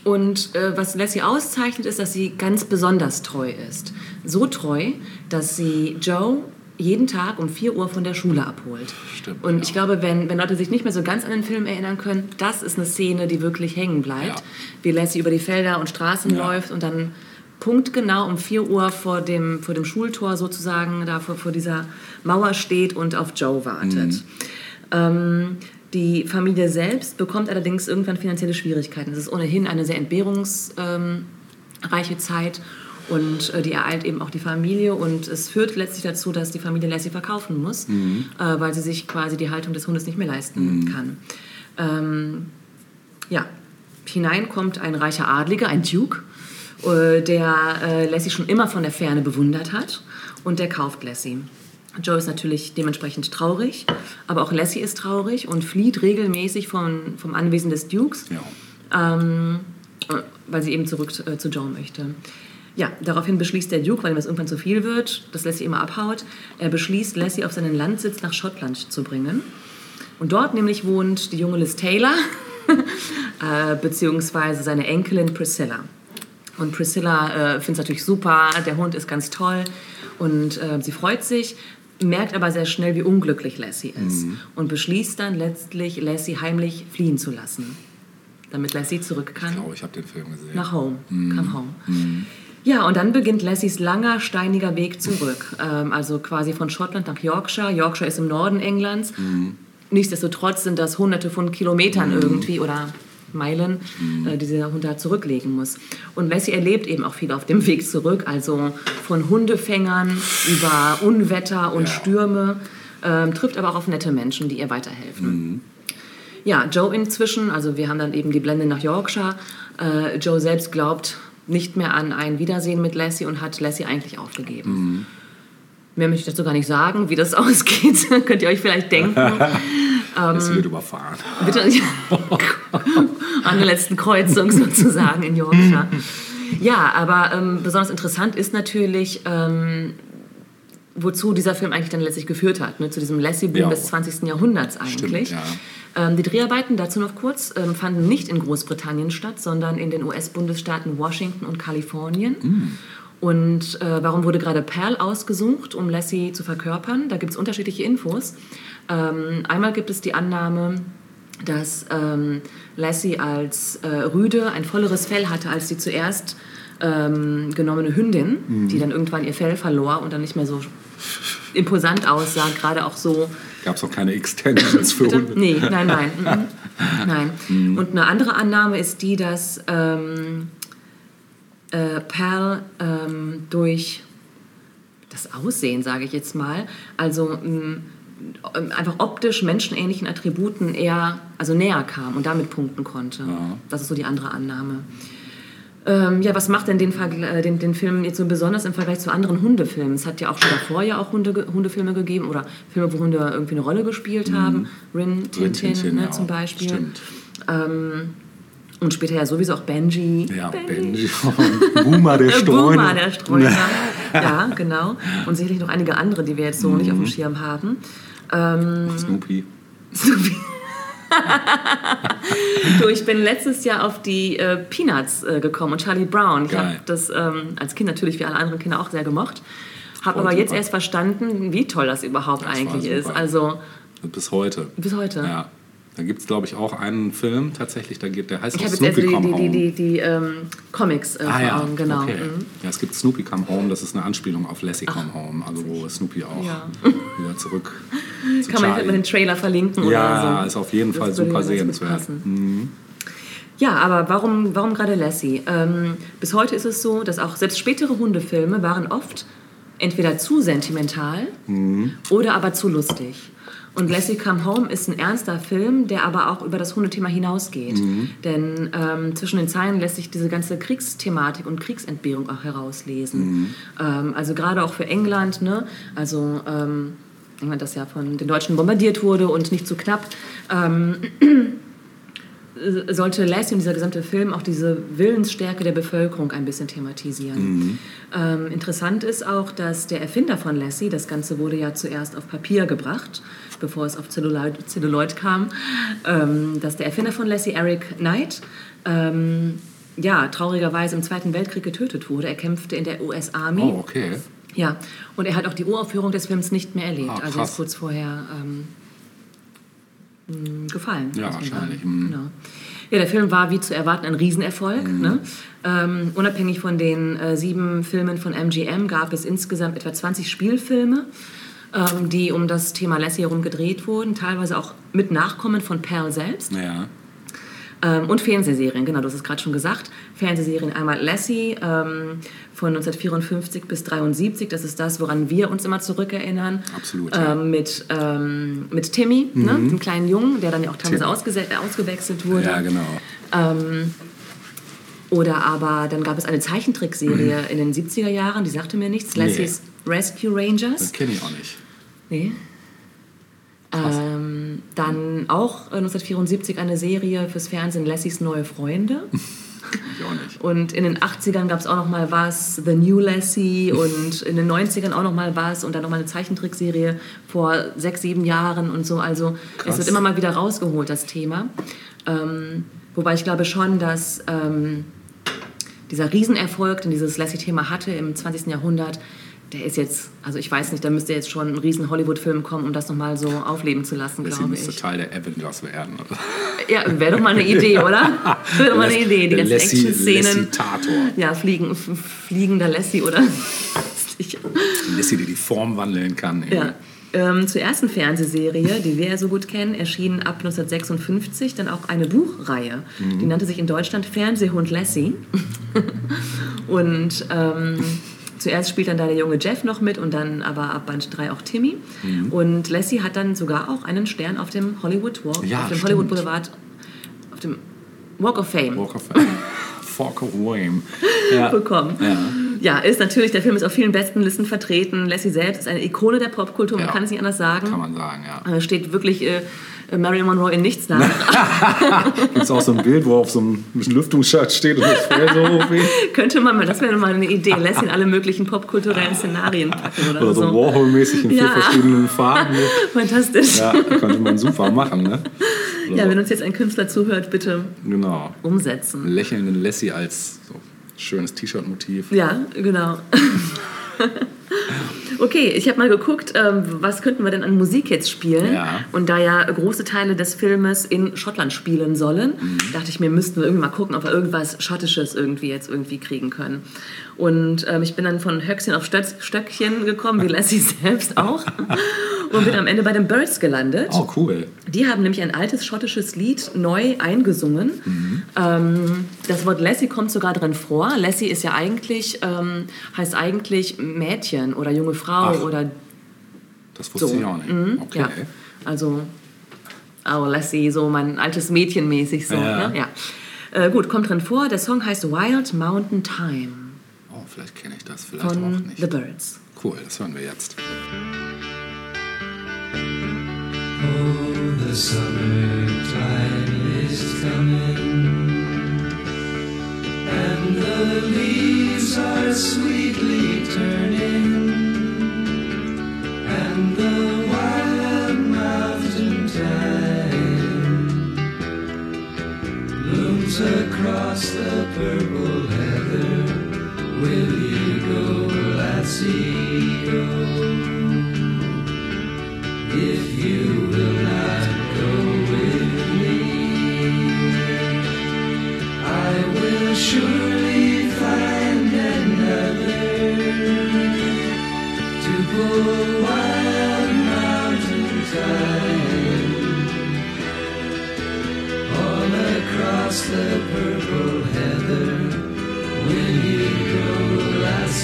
und äh, was Lassie auszeichnet, ist, dass sie ganz besonders treu ist. So treu, dass sie Joe jeden Tag um 4 Uhr von der Schule abholt. Stimmt, Und ja. ich glaube, wenn, wenn Leute sich nicht mehr so ganz an den Film erinnern können, das ist eine Szene, die wirklich hängen bleibt. Ja. Wie Lassie über die Felder und Straßen Ja. läuft und dann punktgenau um 4 Uhr vor dem, vor dem Schultor sozusagen, da vor, vor dieser Mauer steht und auf Joe wartet. Mhm. Ähm, die Familie selbst bekommt allerdings irgendwann finanzielle Schwierigkeiten. Es ist ohnehin eine sehr entbehrungsreiche Zeit und äh, die ereilt eben auch die Familie und es führt letztlich dazu, dass die Familie Lassie verkaufen muss, äh, weil sie sich quasi die Haltung des Hundes nicht mehr leisten kann. Ähm, Ja, hinein kommt ein reicher Adliger, ein Duke, äh, der äh, Lassie schon immer von der Ferne bewundert hat und der kauft Lassie. Joe ist natürlich dementsprechend traurig, aber auch Lassie ist traurig und flieht regelmäßig von, vom Anwesen des Dukes, Ja. ähm, äh, weil sie eben zurück äh, zu Joe möchte. Ja, daraufhin beschließt der Duke, weil ihm das irgendwann zu viel wird, dass Lassie immer abhaut, er beschließt, Lassie auf seinen Landsitz nach Schottland zu bringen. Und dort nämlich wohnt die junge Liz Taylor, [laughs] äh, beziehungsweise seine Enkelin Priscilla. Und Priscilla äh, findet es natürlich super, der Hund ist ganz toll und äh, sie freut sich, merkt aber sehr schnell, wie unglücklich Lassie ist und beschließt dann letztlich, Lassie heimlich fliehen zu lassen, damit Lassie zurück kann Ich glaube, ich habe den Film gesehen. nach Home, come home. Ja, und dann beginnt Lassies langer, steiniger Weg zurück. Ähm, also quasi von Schottland nach Yorkshire. Yorkshire ist im Norden Englands. Nichtsdestotrotz sind das hunderte von Kilometern irgendwie oder Meilen, äh, die der Hund da zurücklegen muss. Und Lassie erlebt eben auch viel auf dem [laughs] Weg zurück. Also von Hundefängern über Unwetter und Ja. Stürme. Ähm, trifft aber auch auf nette Menschen, die ihr weiterhelfen. Ja, Joe inzwischen, also wir haben dann eben die Blende nach Yorkshire. Äh, Joe selbst glaubt nicht mehr an ein Wiedersehen mit Lassie und hat Lassie eigentlich aufgegeben. Mehr möchte ich dazu gar nicht sagen, wie das [laughs] ausgeht. [laughs] Könnt ihr euch vielleicht denken. Es [laughs] Ähm, wird überfahren. Bitte, an der letzten Kreuzung sozusagen in Yorkshire. Ja, aber ähm, besonders interessant ist natürlich, ähm, wozu dieser Film eigentlich dann letztlich geführt hat, ne? zu diesem Lassie-Boom Ja. des 20. Jahrhunderts eigentlich. ja. Ähm, die Dreharbeiten, dazu noch kurz, ähm, fanden nicht in Großbritannien statt, sondern in den US-Bundesstaaten Washington und Kalifornien. Mm. Und äh, warum wurde gerade Pearl ausgesucht, um Lassie zu verkörpern? Da gibt es unterschiedliche Infos. Ähm, einmal gibt es die Annahme, dass ähm, Lassie als äh, Rüde ein volleres Fell hatte als die zuerst ähm, genommene Hündin, Mhm. die dann irgendwann ihr Fell verlor und dann nicht mehr so imposant aussah, gerade auch so Gab es auch keine Extensions für? Hunde? Nee, nein, nein. [laughs] mhm. nein. Und eine andere Annahme ist die, dass ähm, äh, Pearl ähm, durch das Aussehen, sage ich jetzt mal, also ähm, einfach optisch menschenähnlichen Attributen eher, also näher kam und damit punkten konnte. Ja. Das ist so die andere Annahme. Ähm, ja, was macht denn den, äh, den, den Film jetzt so besonders im Vergleich zu anderen Hundefilmen? Es hat ja auch schon davor ja auch Hunde, Hundefilme gegeben oder Filme, wo Hunde irgendwie eine Rolle gespielt haben. Rin, Tintin, Mhm. Tintin, ne, ja, zum Beispiel. Stimmt. Und später ja sowieso auch Benji. Ja, Benji. [laughs] [laughs] Boomer der Äh, Streuner. Boomer, der Streuner. [laughs] ja, genau. Und sicherlich noch einige andere, die wir jetzt so nicht auf Mhm. dem Schirm haben. Ähm, Snoopy. [laughs] du, ich bin letztes Jahr auf die äh, Peanuts äh, gekommen und Charlie Brown. Ich habe das ähm, als Kind natürlich wie alle anderen Kinder auch sehr gemocht. Habe aber jetzt super. erst verstanden, wie toll das überhaupt Das eigentlich ist. Also Bis heute. bis heute. Ja. Da gibt es, glaube ich, auch einen Film tatsächlich, da geht, der heißt Ich auch habe jetzt Snoopy die, Come die, Home. die, die, die ähm, Comics äh, Ah vor ja, Augen, genau. okay. Mhm. Ja, es gibt Snoopy Come Home, das ist eine Anspielung auf Lassie Come Home, also wo Snoopy auch Ja. wieder zurück [laughs] zu Kann man Charlie. mal den Trailer verlinken Ja, oder so. ist auf jeden Das Fall super sehenswert. passen. Ja, aber warum, warum gerade Lassie? Ähm, bis heute ist es so, dass auch selbst spätere Hundefilme waren oft entweder zu sentimental Mhm. oder aber zu lustig. Und Lassie Come Home ist ein ernster Film, der aber auch über das Hundethema hinausgeht. Mhm. Denn ähm, zwischen den Zeilen lässt sich diese ganze Kriegsthematik und Kriegsentbehrung auch herauslesen. Mhm. Ähm, also gerade auch für England, ne? also ähm, England, das ja von den Deutschen bombardiert wurde und nicht zu knapp. [clears throat] Sollte Lassie und dieser gesamte Film auch diese Willensstärke der Bevölkerung ein bisschen thematisieren. Ähm, interessant ist auch, dass der Erfinder von Lassie, das Ganze wurde ja zuerst auf Papier gebracht, bevor es auf Celluloid kam, ähm, dass der Erfinder von Lassie, Eric Knight, ähm, ja, traurigerweise im Zweiten Weltkrieg getötet wurde. Er kämpfte in der US Army. Oh, okay. Ja, und er hat auch die Uraufführung des Films nicht mehr erlebt. Ah, also ist kurz vorher ähm, gefallen. Ja, man wahrscheinlich, sagen. mhm. Genau. Ja, der Film war wie zu erwarten ein Riesenerfolg. Mhm. Ne? Ähm, unabhängig von den äh, sieben Filmen von MGM gab es insgesamt etwa 20 Spielfilme, ähm, die um das Thema Lassie herum gedreht wurden, teilweise auch mit Nachkommen von Pearl selbst. Ja. Ähm, und Fernsehserien, genau, du hast es gerade schon gesagt. Fernsehserien einmal Lassie ähm, von 1954 bis 1973, das ist das, woran wir uns immer zurückerinnern. Absolut, ja. Ähm, mit, ähm, mit Timmy, ne, dem kleinen Jungen, der dann ja auch teilweise ausgewechselt wurde. Ja, genau. Ähm, oder aber dann gab es eine Zeichentrickserie in den 70er Jahren, die sagte mir nichts, Nee. Lassie's Rescue Rangers. Das kenne ich auch nicht. Nee. Ähm, dann auch äh, 1974 eine Serie fürs Fernsehen, Lassies neue Freunde. [laughs] Ich auch nicht. Und in den 80ern gab es auch noch mal was, The New Lassie. [laughs] Und in den 90ern auch noch mal was. Und dann noch mal eine Zeichentrickserie vor sechs, sieben Jahren und so. Also Krass. es wird immer mal wieder rausgeholt, das Thema. Ähm, wobei ich glaube schon, dass ähm, dieser Riesenerfolg, den dieses Lassie-Thema hatte im 20. Jahrhundert, der ist jetzt, also ich weiß nicht, da müsste jetzt schon ein riesen Hollywood-Film kommen, um das nochmal so aufleben zu lassen, glaube müsste ich. Teil der Avengers werden. Oder? Ja, wäre doch mal eine Idee, [laughs] oder? Wäre doch mal eine Idee, die ganzen Action-Szenen. Ja, fliegen, fliegender Lassie, oder? Lassie, die die Form wandeln kann. Ja. Ähm, zur ersten Fernsehserie, die wir ja so gut kennen, erschien ab 1956 dann auch eine Buchreihe. Die nannte sich in Deutschland Fernsehhund Lassie. [laughs] und ähm, zuerst spielt dann da der junge Jeff noch mit und dann aber ab Band 3 auch Timmy. Und Lassie hat dann sogar auch einen Stern auf dem Hollywood Walk, Ja, auf dem stimmt. Hollywood Boulevard, auf dem Walk of Fame. Walk of Fork [laughs] of Wame. Ja. bekommen. Ja. Ja, ist natürlich, der Film ist auf vielen besten Listen vertreten. Lassie selbst ist eine Ikone der Popkultur, man kann es nicht anders sagen. Kann man sagen, ja. Äh, Steht wirklich äh, Marilyn Monroe in nichts nach. [laughs] Gibt es auch so ein Bild, wo auf so einem Lüftungsschild steht und das Fell so? [laughs] Könnte man mal, das wäre mal eine Idee, Lassie in alle möglichen popkulturellen Szenarien packen oder, Oder so so. Warhol-mäßig in vier Ja. verschiedenen Farben. [laughs] Fantastisch. Ja. Ja, könnte man super machen, ne? Oder wenn uns jetzt ein Künstler zuhört, bitte. Genau. umsetzen. Lächelnden Lassie als so schönes T-Shirt-Motiv. Ja, genau. Okay, ich habe mal geguckt, ähm, was könnten wir denn an Musik jetzt spielen? Ja. Und da ja große Teile des Filmes in Schottland spielen sollen, Mhm. dachte ich mir, müssten wir irgendwie mal gucken, ob wir irgendwas Schottisches irgendwie jetzt irgendwie kriegen können. Und ähm, ich bin dann von Höchstchen auf Stötz- Stöckchen gekommen, wie Lassie [laughs] selbst auch. Und bin am Ende bei den Birds gelandet. Oh, cool. Die haben nämlich ein altes schottisches Lied neu eingesungen. Mhm. Ähm, das Wort Lassie kommt sogar drin vor. Lassie ist ja eigentlich, ähm, heißt eigentlich Mädchen oder junge Frau Ach. oder Das wusste so. ich auch nicht. Mhm, Okay. Ja. Also, oh Lassie, so mein altes Mädchen mäßig so. Ja. Ne? Ja. Äh, gut, kommt drin vor. Der Song heißt Wild Mountain Time Oh, vielleicht kenne ich das, vielleicht auch von nicht. The Birds. Cool, das hören wir jetzt. The summertime is coming, and the leaves are sweetly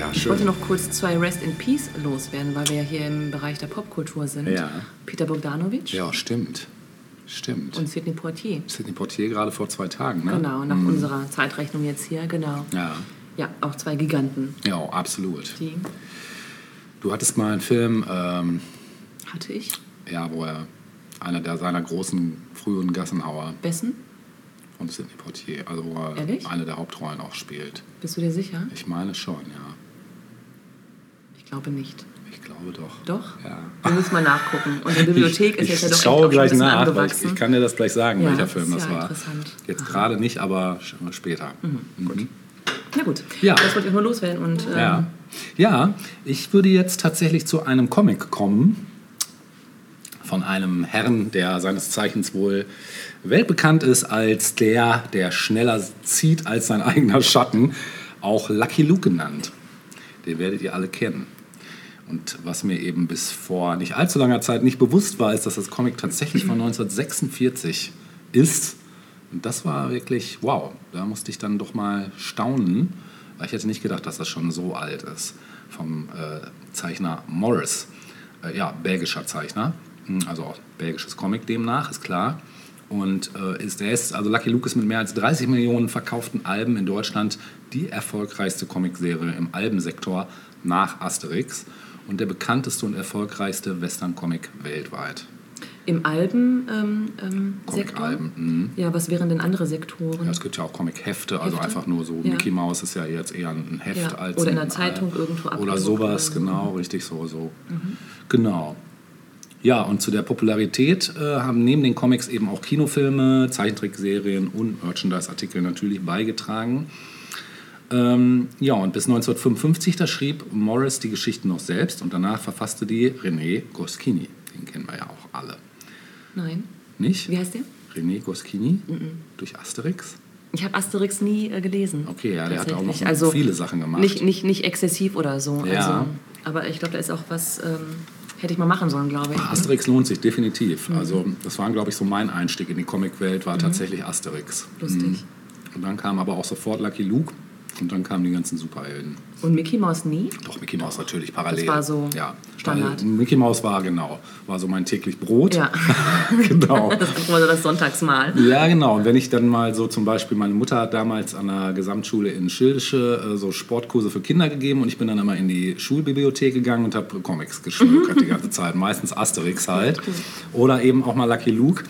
Ja, Ich wollte noch kurz zwei Rest in Peace loswerden, weil wir ja hier im Bereich der Popkultur sind. Ja. Peter Bogdanovich Ja, stimmt. Stimmt. und Sidney Poitier. Sidney Portier gerade vor zwei Tagen, ne? Genau, nach unserer Zeitrechnung jetzt hier, genau. Ja, Ja, auch zwei Giganten, ja, absolut. die Du hattest mal einen Film, ähm, hatte ich. ja, wo er einer der seiner großen frühen Gassenhauer Bessen, von Sidney Portier, also wo er Ehrlich? eine der Hauptrollen auch spielt. bist du dir sicher? Ich meine schon, ja. Ich glaube nicht. Ich glaube doch. Doch? Ja. Wir müssen mal nachgucken. Und die Bibliothek ich, ist jetzt ja doch schaue gleich nach, weil ich, ich kann dir das gleich sagen, Ja, welcher Film das ja war. interessant. Jetzt Aha. gerade nicht, aber später. Mhm. Na gut, Ja. das wollte ich nur loswerden. Und, ähm, Ja. ja, ich würde jetzt tatsächlich zu einem Comic kommen von einem Herrn, der seines Zeichens wohl weltbekannt ist als der, der schneller zieht als sein [laughs] eigener Schatten, auch Lucky Luke genannt. Den werdet ihr alle kennen. Und was mir eben bis vor nicht allzu langer Zeit nicht bewusst war, ist, dass das Comic tatsächlich von 1946 ist. Und das war wirklich, wow, da musste ich dann doch mal staunen, weil ich hätte nicht gedacht, dass das schon so alt ist. Vom äh, Zeichner Morris, äh, ja, belgischer Zeichner, Hm, also auch belgisches Comic demnach, ist klar. Und äh, ist, er ist, also Lucky Luke ist mit mehr als 30 Millionen verkauften Alben in Deutschland die erfolgreichste Comicserie im Albensektor nach Asterix und der bekannteste und erfolgreichste Western-Comic weltweit. Im Alben ähm, ähm. Mhm. Ja, was wären denn andere Sektoren? Ja, es gibt ja auch Comic-Hefte, also einfach nur so. Ja. Mickey Mouse ist ja jetzt eher ein Heft Ja, als. oder in der Zeitung äh, irgendwo Oder sowas, oder so. genau, richtig so. so. Genau. Ja, und zu der Popularität äh, haben neben den Comics eben auch Kinofilme, Zeichentrickserien und Merchandise-Artikel natürlich beigetragen. Ähm, ja, und bis 1955, da schrieb Morris die Geschichten noch selbst und danach verfasste die René Goscinny. Den kennen wir ja auch alle. Nein. Nicht? Wie heißt der? René Goscinny durch Asterix. Ich habe Asterix nie äh, gelesen. Okay, ja, der hat auch noch also viele Sachen gemacht. Nicht, nicht, nicht exzessiv oder so. Ja. Also, aber ich glaube, da ist auch was, ähm, hätte ich mal machen sollen, glaube ich. Asterix lohnt sich definitiv. Mhm. Also das war, glaube ich, so mein Einstieg in die Comicwelt, war tatsächlich Asterix. Lustig. Mhm. Und dann kam aber auch sofort Lucky Luke und dann kamen die ganzen Superhelden. Und Mickey Mouse nie? Doch, Mickey Mouse natürlich parallel. Das war so ja. Standard. Mickey Mouse war, genau, war so mein täglich Brot. Ja. [laughs] genau. [laughs] Das ist immer so das Sonntagsmahl. Ja, genau. Und wenn ich dann mal so zum Beispiel, meine Mutter hat damals an der Gesamtschule in Schildische äh, so Sportkurse für Kinder gegeben und ich bin dann immer in die Schulbibliothek gegangen und habe Comics geschmökert die ganze Zeit. Meistens Asterix halt. Oder eben auch mal Lucky Luke.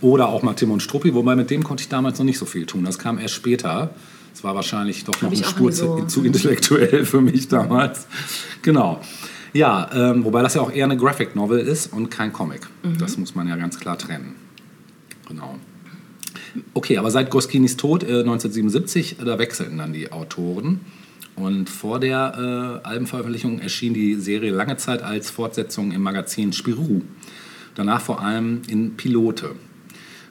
Oder auch mal Tim und Struppi, wobei mit dem konnte ich damals noch nicht so viel tun. Das kam erst später. Das war wahrscheinlich doch noch eine Spur so. zu, zu intellektuell für mich damals. Genau. Ja, ähm, wobei das ja auch eher eine Graphic Novel ist und kein Comic. Mhm. Das muss man ja ganz klar trennen. Genau. Okay, aber seit Goskinis Tod äh, 1977, da wechselten dann die Autoren. Und vor der äh, Albenveröffentlichung erschien die Serie lange Zeit als Fortsetzung im Magazin Spirou. Danach vor allem in Pilote.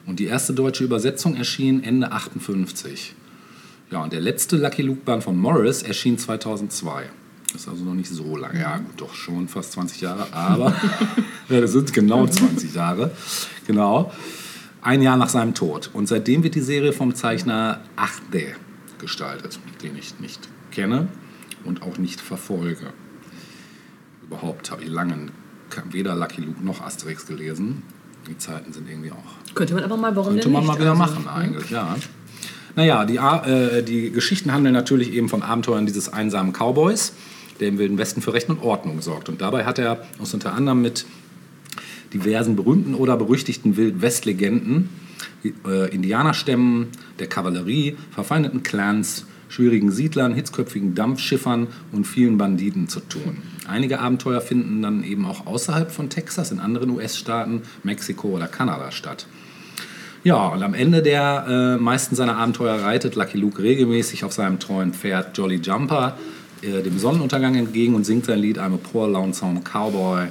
Und die erste deutsche Übersetzung erschien Ende 58. Ja, und der letzte Lucky Luke Band von Morris erschien 2002. Das ist also noch nicht so lange. Ja, gut, doch schon fast 20 Jahre, aber [laughs] [laughs] ja, das sind genau 20 Jahre. Genau. Ein Jahr nach seinem Tod. Und seitdem wird die Serie vom Zeichner Achde gestaltet, den ich nicht kenne und auch nicht verfolge. Überhaupt habe ich lange weder Lucky Luke noch Asterix gelesen. Die Zeiten sind irgendwie auch Könnte man aber mal, warum könnte man mal wieder Also, machen eigentlich, ja. Naja, die, äh, die Geschichten handeln natürlich eben von Abenteuern dieses einsamen Cowboys, der im Wilden Westen für Recht und Ordnung sorgt. Und dabei hat er uns unter anderem mit diversen berühmten oder berüchtigten Wildwest-Legenden, äh, Indianerstämmen, der Kavallerie, verfeindeten Clans, schwierigen Siedlern, hitzköpfigen Dampfschiffern und vielen Banditen zu tun. Einige Abenteuer finden dann eben auch außerhalb von Texas, in anderen US-Staaten, Mexiko oder Kanada statt. Ja, und am Ende der äh, meisten seiner Abenteuer reitet Lucky Luke regelmäßig auf seinem treuen Pferd Jolly Jumper äh, dem Sonnenuntergang entgegen und singt sein Lied I'm a poor lonesome cowboy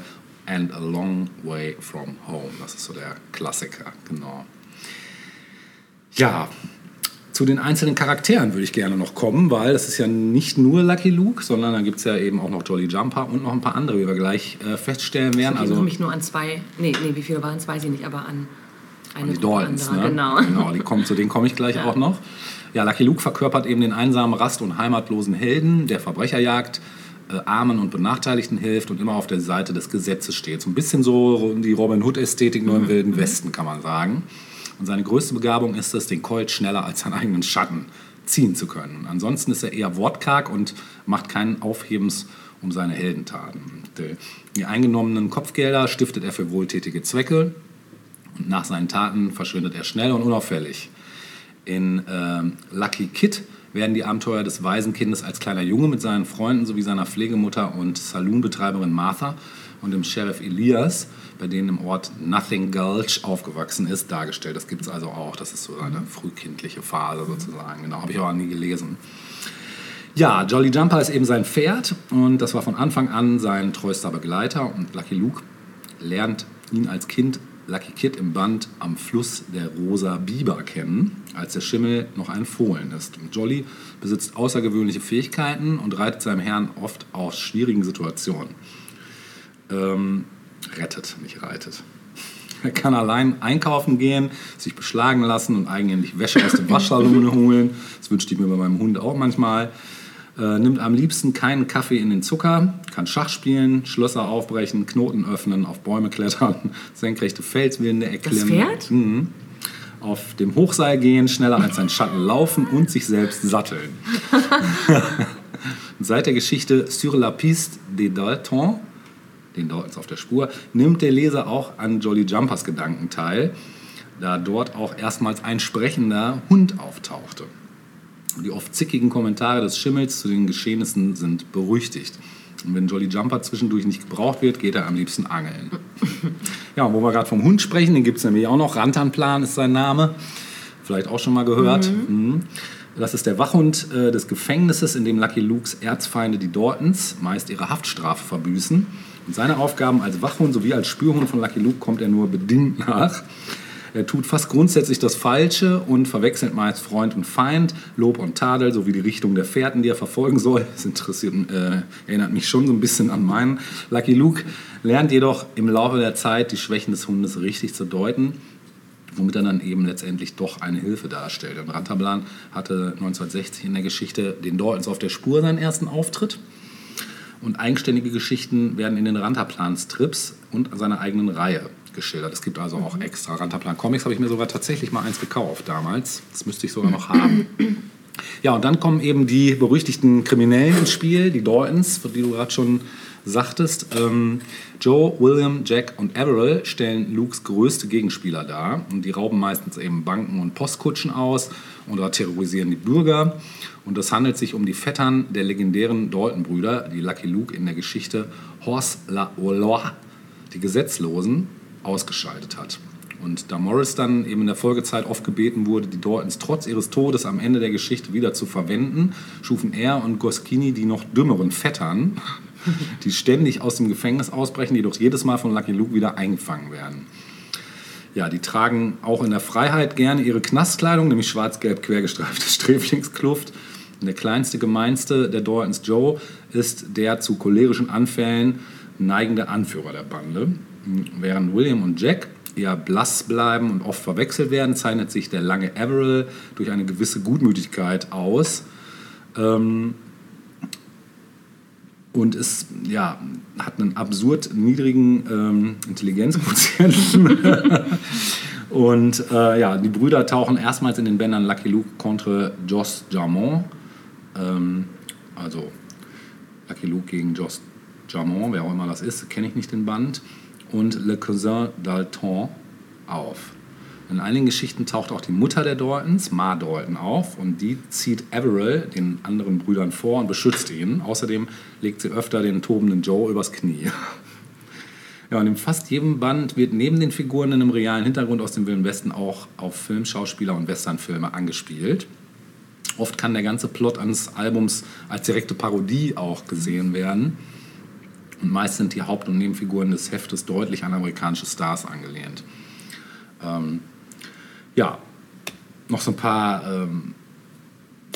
and a long way from home. Das ist so der Klassiker, genau. Ja, Zu den einzelnen Charakteren würde ich gerne noch kommen, weil das ist ja nicht nur Lucky Luke, sondern dann gibt es ja eben auch noch Jolly Jumper und noch ein paar andere, wie wir gleich äh, feststellen werden. Ich Also erinnere mich nur an zwei, nee, nee, wie viele waren es, weiß ich nicht, aber an eine die Daltons, ne? Genau. genau die kommen, zu denen komme ich gleich auch noch. Ja, Lucky Luke verkörpert eben den einsamen, rast- und heimatlosen Helden, der Verbrecherjagd, äh, Armen und Benachteiligten hilft und immer auf der Seite des Gesetzes steht. So ein bisschen so die Robin Hood-Ästhetik nur im Wilden Westen, kann man sagen. Und seine größte Begabung ist es, den Colt schneller als seinen eigenen Schatten ziehen zu können. Ansonsten ist er eher wortkarg und macht keinen Aufhebens um seine Heldentaten. Die eingenommenen Kopfgelder stiftet er für wohltätige Zwecke und nach seinen Taten verschwindet er schnell und unauffällig. In ähm, Lucky Kid werden die Abenteuer des Waisenkindes als kleiner Junge mit seinen Freunden sowie seiner Pflegemutter und Saloonbetreiberin Martha und dem Sheriff Elias, bei denen im Ort Nothing Gulch aufgewachsen ist, dargestellt. Das gibt es also auch. Das ist so eine frühkindliche Phase sozusagen. Genau, habe ich aber nie gelesen. Ja, Jolly Jumper ist eben sein Pferd und das war von Anfang an sein treuster Begleiter. Und Lucky Luke lernt ihn als Kind Lucky Kid im Band am Fluss der Rosa Biber kennen, als der Schimmel noch ein Fohlen ist. Jolly besitzt außergewöhnliche Fähigkeiten und reitet seinem Herrn oft aus schwierigen Situationen. Ähm, rettet, nicht reitet. [laughs] Er kann allein einkaufen gehen, sich beschlagen lassen und eigentlich Wäsche aus dem Waschsalon [laughs] holen. Das wünschte ich mir bei meinem Hund auch manchmal. Äh, nimmt am liebsten keinen Kaffee in den Zucker, kann Schach spielen, Schlösser aufbrechen, Knoten öffnen, auf Bäume klettern, [laughs] senkrechte Felswände erklimmen. Pferd? Mhm. Auf dem Hochseil gehen, schneller als sein Schatten laufen und sich selbst satteln. [laughs] Seit der Geschichte Sur la piste des Daltons, den Daltons auf der Spur, nimmt der Leser auch an Jolly Jumpers Gedanken teil, da dort auch erstmals ein sprechender Hund auftauchte. Die oft zickigen Kommentare des Schimmels zu den Geschehnissen sind berüchtigt. Und wenn Jolly Jumper zwischendurch nicht gebraucht wird, geht er am liebsten angeln. [laughs] Ja, wo wir gerade vom Hund sprechen, den gibt es nämlich auch noch. Rantanplan ist sein Name. Vielleicht auch schon mal gehört. Mhm. Das ist der Wachhund äh, des Gefängnisses, in dem Lucky Lukes Erzfeinde, die Dortons, meist ihre Haftstrafe verbüßen. Und seine Aufgaben als Wachhund sowie als Spürhund von Lucky Luke kommt er nur bedingt nach. Er tut fast grundsätzlich das Falsche und verwechselt meist Freund und Feind, Lob und Tadel sowie die Richtung der Fährten, die er verfolgen soll. Das interessiert, äh, erinnert mich schon so ein bisschen an meinen. Lucky Luke lernt jedoch im Laufe der Zeit die Schwächen des Hundes richtig zu deuten, womit er dann eben letztendlich doch eine Hilfe darstellt. Und Rantablan hatte 1960 in der Geschichte den Daltons auf der Spur seinen ersten Auftritt. Und eigenständige Geschichten werden in den Ranterplan-Strips und seiner eigenen Reihe geschildert. Es gibt also auch extra Ranterplan-Comics, habe ich mir sogar tatsächlich mal eins gekauft damals. Das müsste ich sogar noch haben. [clears throat] Ja, und dann kommen eben die berüchtigten Kriminellen ins Spiel, die Daltons, von die du gerade schon sagtest. Ähm, Joe, William, Jack und Averill stellen Lukes größte Gegenspieler dar. Und die rauben meistens eben Banken und Postkutschen aus oder terrorisieren die Bürger. Und es handelt sich um die Vettern der legendären Dalton-Brüder, die Lucky Luke in der Geschichte Horse la Loi, die Gesetzlosen, ausgeschaltet hat. Und da Morris dann eben in der Folgezeit oft gebeten wurde, die Daltons trotz ihres Todes am Ende der Geschichte wieder zu verwenden, schufen er und Goskini die noch dümmeren Vettern, [laughs] die ständig aus dem Gefängnis ausbrechen, jedoch jedes Mal von Lucky Luke wieder eingefangen werden. Ja, die tragen auch in der Freiheit gerne ihre Knastkleidung, nämlich schwarz-gelb quergestreifte [laughs] Sträflingskluft. Und der kleinste, gemeinste der Daltons, Joe, ist der zu cholerischen Anfällen neigende Anführer der Bande. Während William und Jack eher blass bleiben und oft verwechselt werden, zeichnet sich der lange Averill durch eine gewisse Gutmütigkeit aus. Ähm, und es ja, hat einen absurd niedrigen ähm, Intelligenzquotienten. [laughs] und äh, ja, die Brüder tauchen erstmals in den Bändern Lucky Luke contre Joss Jarmont. Ähm, also Lucky Luke gegen Joss Jarmont, wer auch immer das ist, kenne ich nicht den Band. Und Le Cousin Dalton auf. In einigen Geschichten taucht auch die Mutter der Daltons, Ma Dalton, auf und die zieht Averill den anderen Brüdern vor und beschützt ihn. Außerdem legt sie öfter den tobenden Joe übers Knie. [laughs] Ja, und in fast jedem Band wird neben den Figuren in einem realen Hintergrund aus dem Wilden Westen auch auf Filmschauspieler und Westernfilme angespielt. Oft kann der ganze Plot eines Albums als direkte Parodie auch gesehen werden. Und meist sind die Haupt- und Nebenfiguren des Heftes deutlich an amerikanische Stars angelehnt. Ähm, ja, noch so ein paar ähm,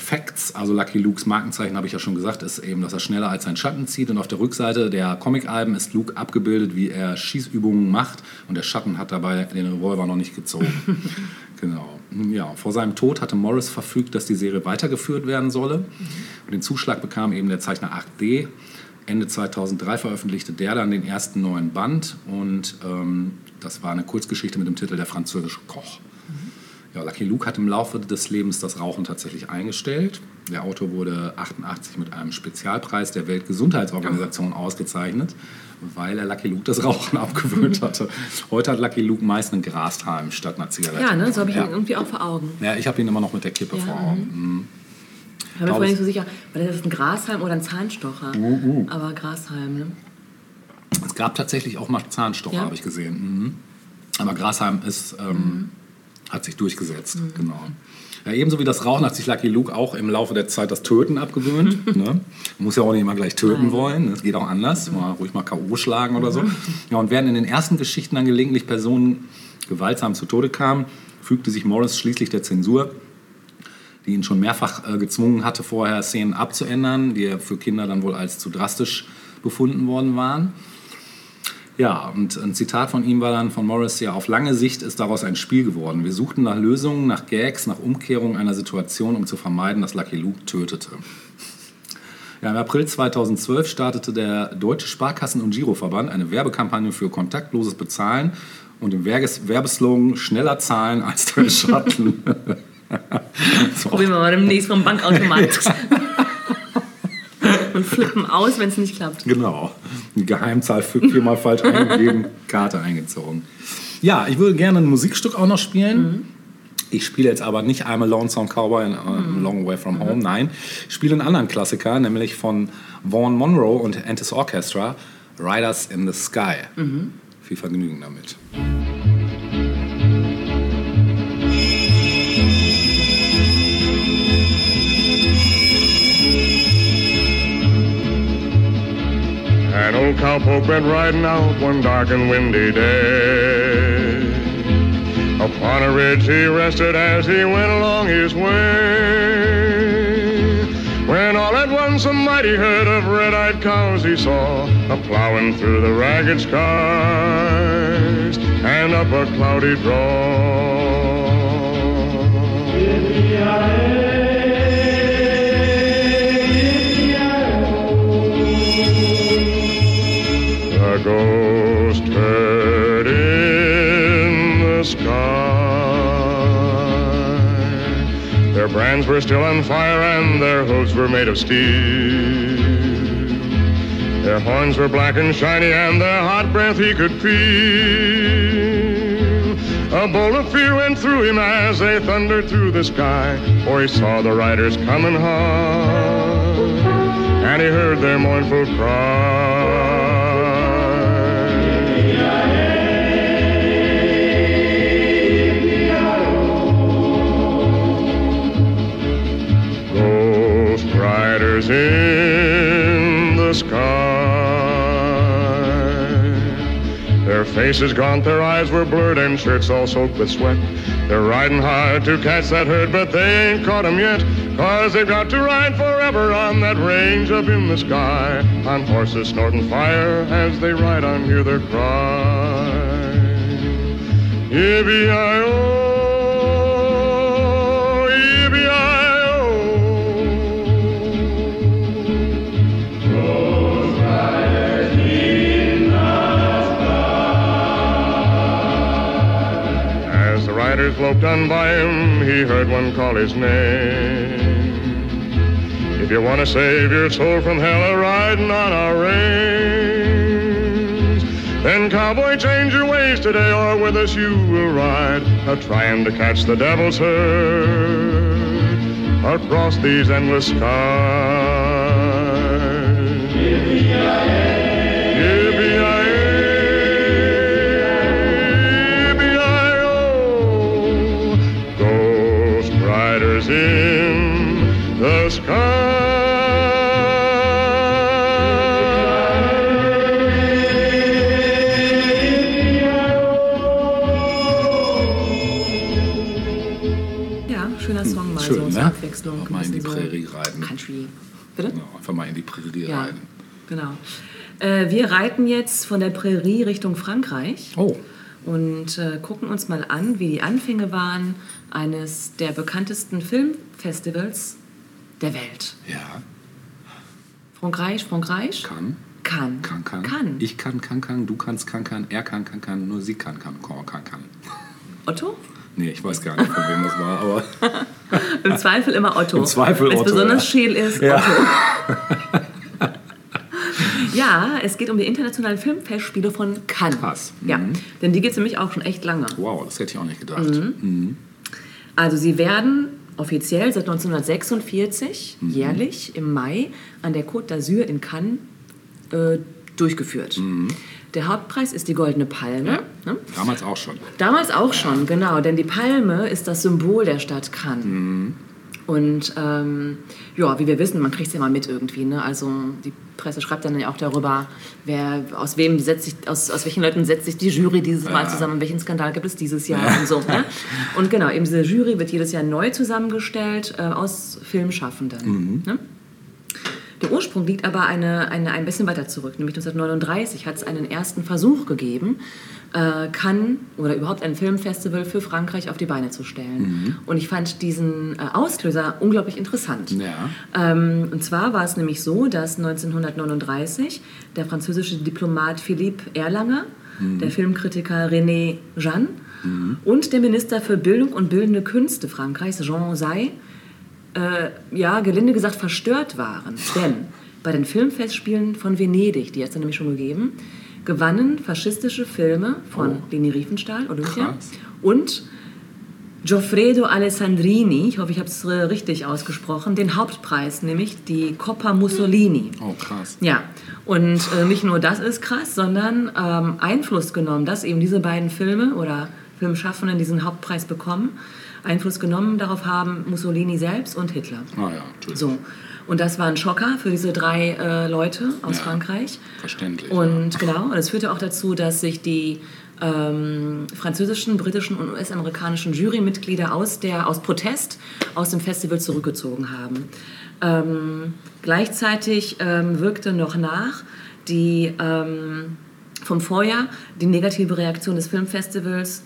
Facts, also Lucky Lukes Markenzeichen, habe ich ja schon gesagt, ist eben, dass er schneller als sein Schatten zieht. Und auf der Rückseite der Comic-Alben ist Luke abgebildet, wie er Schießübungen macht. Und der Schatten hat dabei den Revolver noch nicht gezogen. [laughs] genau. Ja, vor seinem Tod hatte Morris verfügt, dass die Serie weitergeführt werden solle. Und den Zuschlag bekam eben der Zeichner 8D. Ende 2003 veröffentlichte der dann den ersten neuen Band. Und ähm, das war eine Kurzgeschichte mit dem Titel Der französische Koch. Ja, Lucky Luke hat im Laufe des Lebens das Rauchen tatsächlich eingestellt. Der Autor wurde 88 mit einem Spezialpreis der Weltgesundheitsorganisation ausgezeichnet, weil er Lucky Luke das Rauchen [laughs] abgewöhnt [laughs] hatte. Heute hat Lucky Luke meist einen Grashalm statt einer Zigarette. Ja, ne? so habe ich ja. ihn irgendwie auch vor Augen. Ja, ich habe ihn immer noch mit der Kippe Ja, vor Augen. Mhm. Ich bin mir vorher nicht so sicher, weil das ist ein Grashalm oder ein Zahnstocher. Uh, Aber Grashalm, ne? Es gab tatsächlich auch mal Zahnstocher, Ja. habe ich gesehen. Mhm. Aber Grashalm ist, ähm, hat sich durchgesetzt, genau. Ja, ebenso wie das Rauchen hat sich Lucky Luke auch im Laufe der Zeit das Töten abgewöhnt. [laughs] ne? Man muss ja auch nicht immer gleich töten wollen, das geht auch anders, mal ruhig mal K.O. schlagen oder so. Ja, und während in den ersten Geschichten dann gelegentlich Personen gewaltsam zu Tode kamen, fügte sich Morris schließlich der Zensur, die ihn schon mehrfach äh, gezwungen hatte, vorher Szenen abzuändern, die für Kinder dann wohl als zu drastisch befunden worden waren. Ja, und ein Zitat von ihm war dann von Morris, ja, auf lange Sicht ist daraus ein Spiel geworden. Wir suchten nach Lösungen, nach Gags, nach Umkehrung einer Situation, um zu vermeiden, dass Lucky Luke tötete. Ja, Im April 2012 startete der Deutsche Sparkassen- und Giroverband eine Werbekampagne für kontaktloses Bezahlen und im Werbeslogan schneller zahlen als der Schatten. [laughs] [laughs] so, Probieren wir mal demnächst vom Bankautomat. [laughs] Und flippen aus, wenn es nicht klappt. Genau. Die Geheimzahl viermal falsch eingegeben, Karte eingezogen. Ja, ich würde gerne ein Musikstück auch noch spielen. Ich spiele jetzt aber nicht I'm a Lonesome Cowboy in a Long Way From Home. Nein, ich spiele einen anderen Klassiker, nämlich von Vaughn Monroe und Antis Orchestra, Riders in the Sky. Viel Vergnügen damit. Old cowpoke went riding out one dark and windy day. Upon a ridge he rested as he went along his way. When all at once a mighty herd of red-eyed cows he saw a plowing through the ragged skies and up a cloudy draw. Ghost herd in the sky. Their brands were still on fire and their hooves were made of steel. Their horns were black and shiny and their hot breath he could feel. A bolt of fear went through him as they thundered through the sky, for he saw the riders coming hard, and he heard their mournful cry. Riders in the sky. Their faces gaunt, their eyes were blurred, and shirts all soaked with sweat. They're riding hard to catch that herd, but they ain't caught 'em yet. Cause they've got to ride forever on that range up in the sky. On horses snorting fire as they ride on, hear their cry. Yippee-yi-oh, As on by him, he heard one call his name. If you want to save your soul from hell, a riding on our range, then cowboy, change your ways today, or with us you will ride, a trying to catch the devil's herd across these endless skies. In the sky. Ja, schöner Song mal Schön, so. ne? Abwechseln. Abwechslung. Mal in die Prärie reiten. Country. Bitte? Ja, einfach mal in die Prärie Ja, reiten. genau. Äh, wir reiten jetzt von der Prärie Richtung Frankreich Oh, und äh, gucken uns mal an, wie die Anfänge waren eines der bekanntesten Filmfestivals der Welt. ja. Frankreich, Frankreich? Kann. Kann. Kann, kann. Kann. Ich kann, kann, kann. Du kannst, kann, kann. Er kann, kann, kann. Nur sie kann, kann, kann, kann, kann. Otto? Nee, ich weiß gar nicht, von wem das war, aber [laughs] Im Zweifel immer Otto. Im Zweifel Otto, besonders ja. scheel ist. Otto. ja, [laughs] es geht um die internationalen Filmfestspiele von Cannes. Krass. Mhm. Ja, denn die geht es nämlich auch schon echt lange. wow, das hätte ich auch nicht gedacht. Mhm. Also sie werden offiziell seit 1946 Mhm. jährlich im Mai an der Côte d'Azur in Cannes äh, durchgeführt. Der Hauptpreis ist die Goldene Palme. Ne? Damals auch schon. Damals auch schon, genau, denn die Palme ist das Symbol der Stadt Cannes. Mhm. Und ähm, ja, wie wir wissen, man kriegt es ja mal mit irgendwie. Ne? Also die Presse schreibt dann ja auch darüber, wer, aus wem setzt sich, aus, aus welchen Leuten setzt sich die Jury dieses Mal zusammen, welchen Skandal gibt es dieses Jahr und so. Ne? Und genau, eben diese Jury wird jedes Jahr neu zusammengestellt äh, aus Filmschaffenden. Ne? Der Ursprung liegt aber eine, eine, ein bisschen weiter zurück, nämlich 1939 hat es einen ersten Versuch gegeben, äh, Cannes oder überhaupt ein Filmfestival für Frankreich auf die Beine zu stellen. Und ich fand diesen äh, Auslöser unglaublich interessant. Ja. Ähm, und zwar war es nämlich so, dass 1939 der französische Diplomat Philippe Erlanger, der Filmkritiker René Jeanne und der Minister für Bildung und bildende Künste Frankreichs, Jean Zay, äh, ja, gelinde gesagt verstört waren. [laughs] Denn bei den Filmfestspielen von Venedig, die hat es nämlich schon gegeben, gewannen faschistische Filme von Oh. Leni Riefenstahl, Olympia, Krass. und Goffredo Alessandrini, ich hoffe, ich habe es äh, richtig ausgesprochen, den Hauptpreis, nämlich die Coppa Mussolini. Oh, krass. Ja, und äh, nicht nur das ist krass, sondern ähm, Einfluss genommen, dass eben diese beiden Filme oder Filmschaffenden diesen Hauptpreis bekommen, Einfluss genommen darauf haben Mussolini selbst und Hitler. Ah ja, natürlich. So. Und das war ein Schocker für diese drei äh, Leute aus Ja, Frankreich. verständlich, Und genau, und es führte auch dazu, dass sich die ähm, französischen, britischen und US-amerikanischen Jurymitglieder aus, der, aus Protest aus dem Festival zurückgezogen haben. Ähm, gleichzeitig ähm, wirkte noch nach die ähm, vom Vorjahr die negative Reaktion des Filmfestivals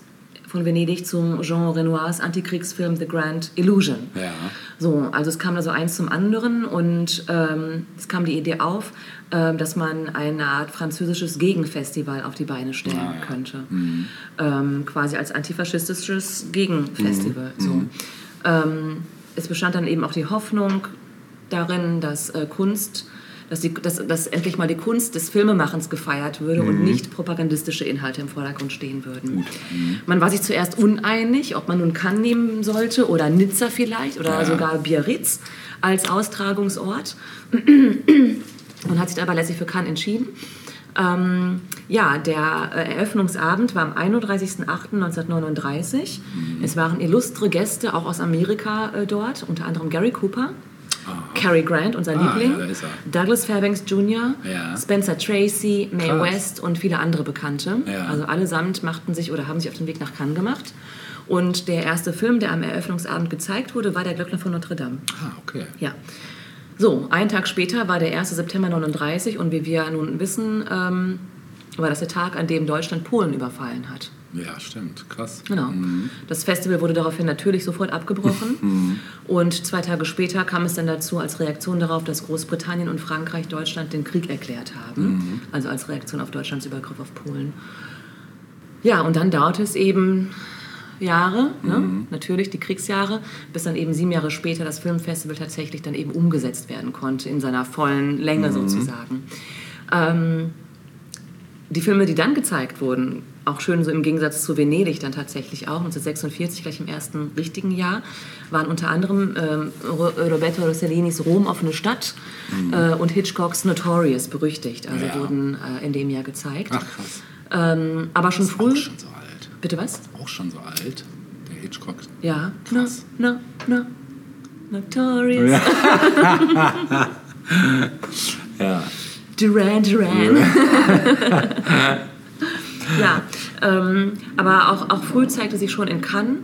von Venedig zum Jean Renoirs Antikriegsfilm The Grand Illusion. Ja. So, also es kam da so eins zum anderen und ähm, es kam die Idee auf, ähm, dass man eine Art französisches Gegenfestival auf die Beine stellen Ah, ja. könnte. Ähm, quasi als antifaschistisches Gegenfestival. So. Ähm, es bestand dann eben auch die Hoffnung darin, dass äh, Kunst, dass, die, dass, dass endlich mal die Kunst des Filmemachens gefeiert würde und nicht propagandistische Inhalte im Vordergrund stehen würden. Man war sich zuerst uneinig, ob man nun Cannes nehmen sollte oder Nizza vielleicht oder Ja. sogar Biarritz als Austragungsort [clears throat] und hat sich aber letztlich für Cannes entschieden. Ähm, ja, der äh, Eröffnungsabend war am 31.08.1939. Es waren illustre Gäste, auch aus Amerika, äh, dort, unter anderem Gary Cooper, Cary Grant, unser Ah, Liebling, ja. Douglas Fairbanks Jr., Ja. Spencer Tracy, Mae Krass. West und viele andere Bekannte. Ja. Also allesamt machten sich oder haben sich auf den Weg nach Cannes gemacht. Und der erste Film, der am Eröffnungsabend gezeigt wurde, war Der Glöckner von Notre Dame. Ah, okay. Ja. So, einen Tag später war der 1. September 39 und wie wir nun wissen, ähm, war das der Tag, an dem Deutschland Polen überfallen hat. Ja, stimmt. Krass. Genau. Das Festival wurde daraufhin natürlich sofort abgebrochen. [laughs] Und zwei Tage später kam es dann dazu, als Reaktion darauf, dass Großbritannien und Frankreich Deutschland den Krieg erklärt haben. Also als Reaktion auf Deutschlands Übergriff auf Polen. Ja, und dann dauerte es eben Jahre, ne? natürlich die Kriegsjahre, bis dann eben sieben Jahre später das Filmfestival tatsächlich dann eben umgesetzt werden konnte, in seiner vollen Länge sozusagen. Ähm, die Filme, die dann gezeigt wurden, auch schön so im Gegensatz zu Venedig dann tatsächlich auch, 1946, gleich im ersten richtigen Jahr, waren unter anderem ähm, Ro- Roberto Rossellinis Rom offene Stadt äh, und Hitchcocks Notorious berüchtigt. Also Ja. wurden äh, in dem Jahr gezeigt. Ach, krass. Ähm, aber schon Ist früh. auch schon so alt. Bitte was? Auch schon so alt. Der Hitchcock. Ja. Krass. No, no, no. Notorious. Ja. [laughs] [laughs] Duran Duran. [laughs] ja, ähm, aber auch, auch früh zeigte sich schon in Cannes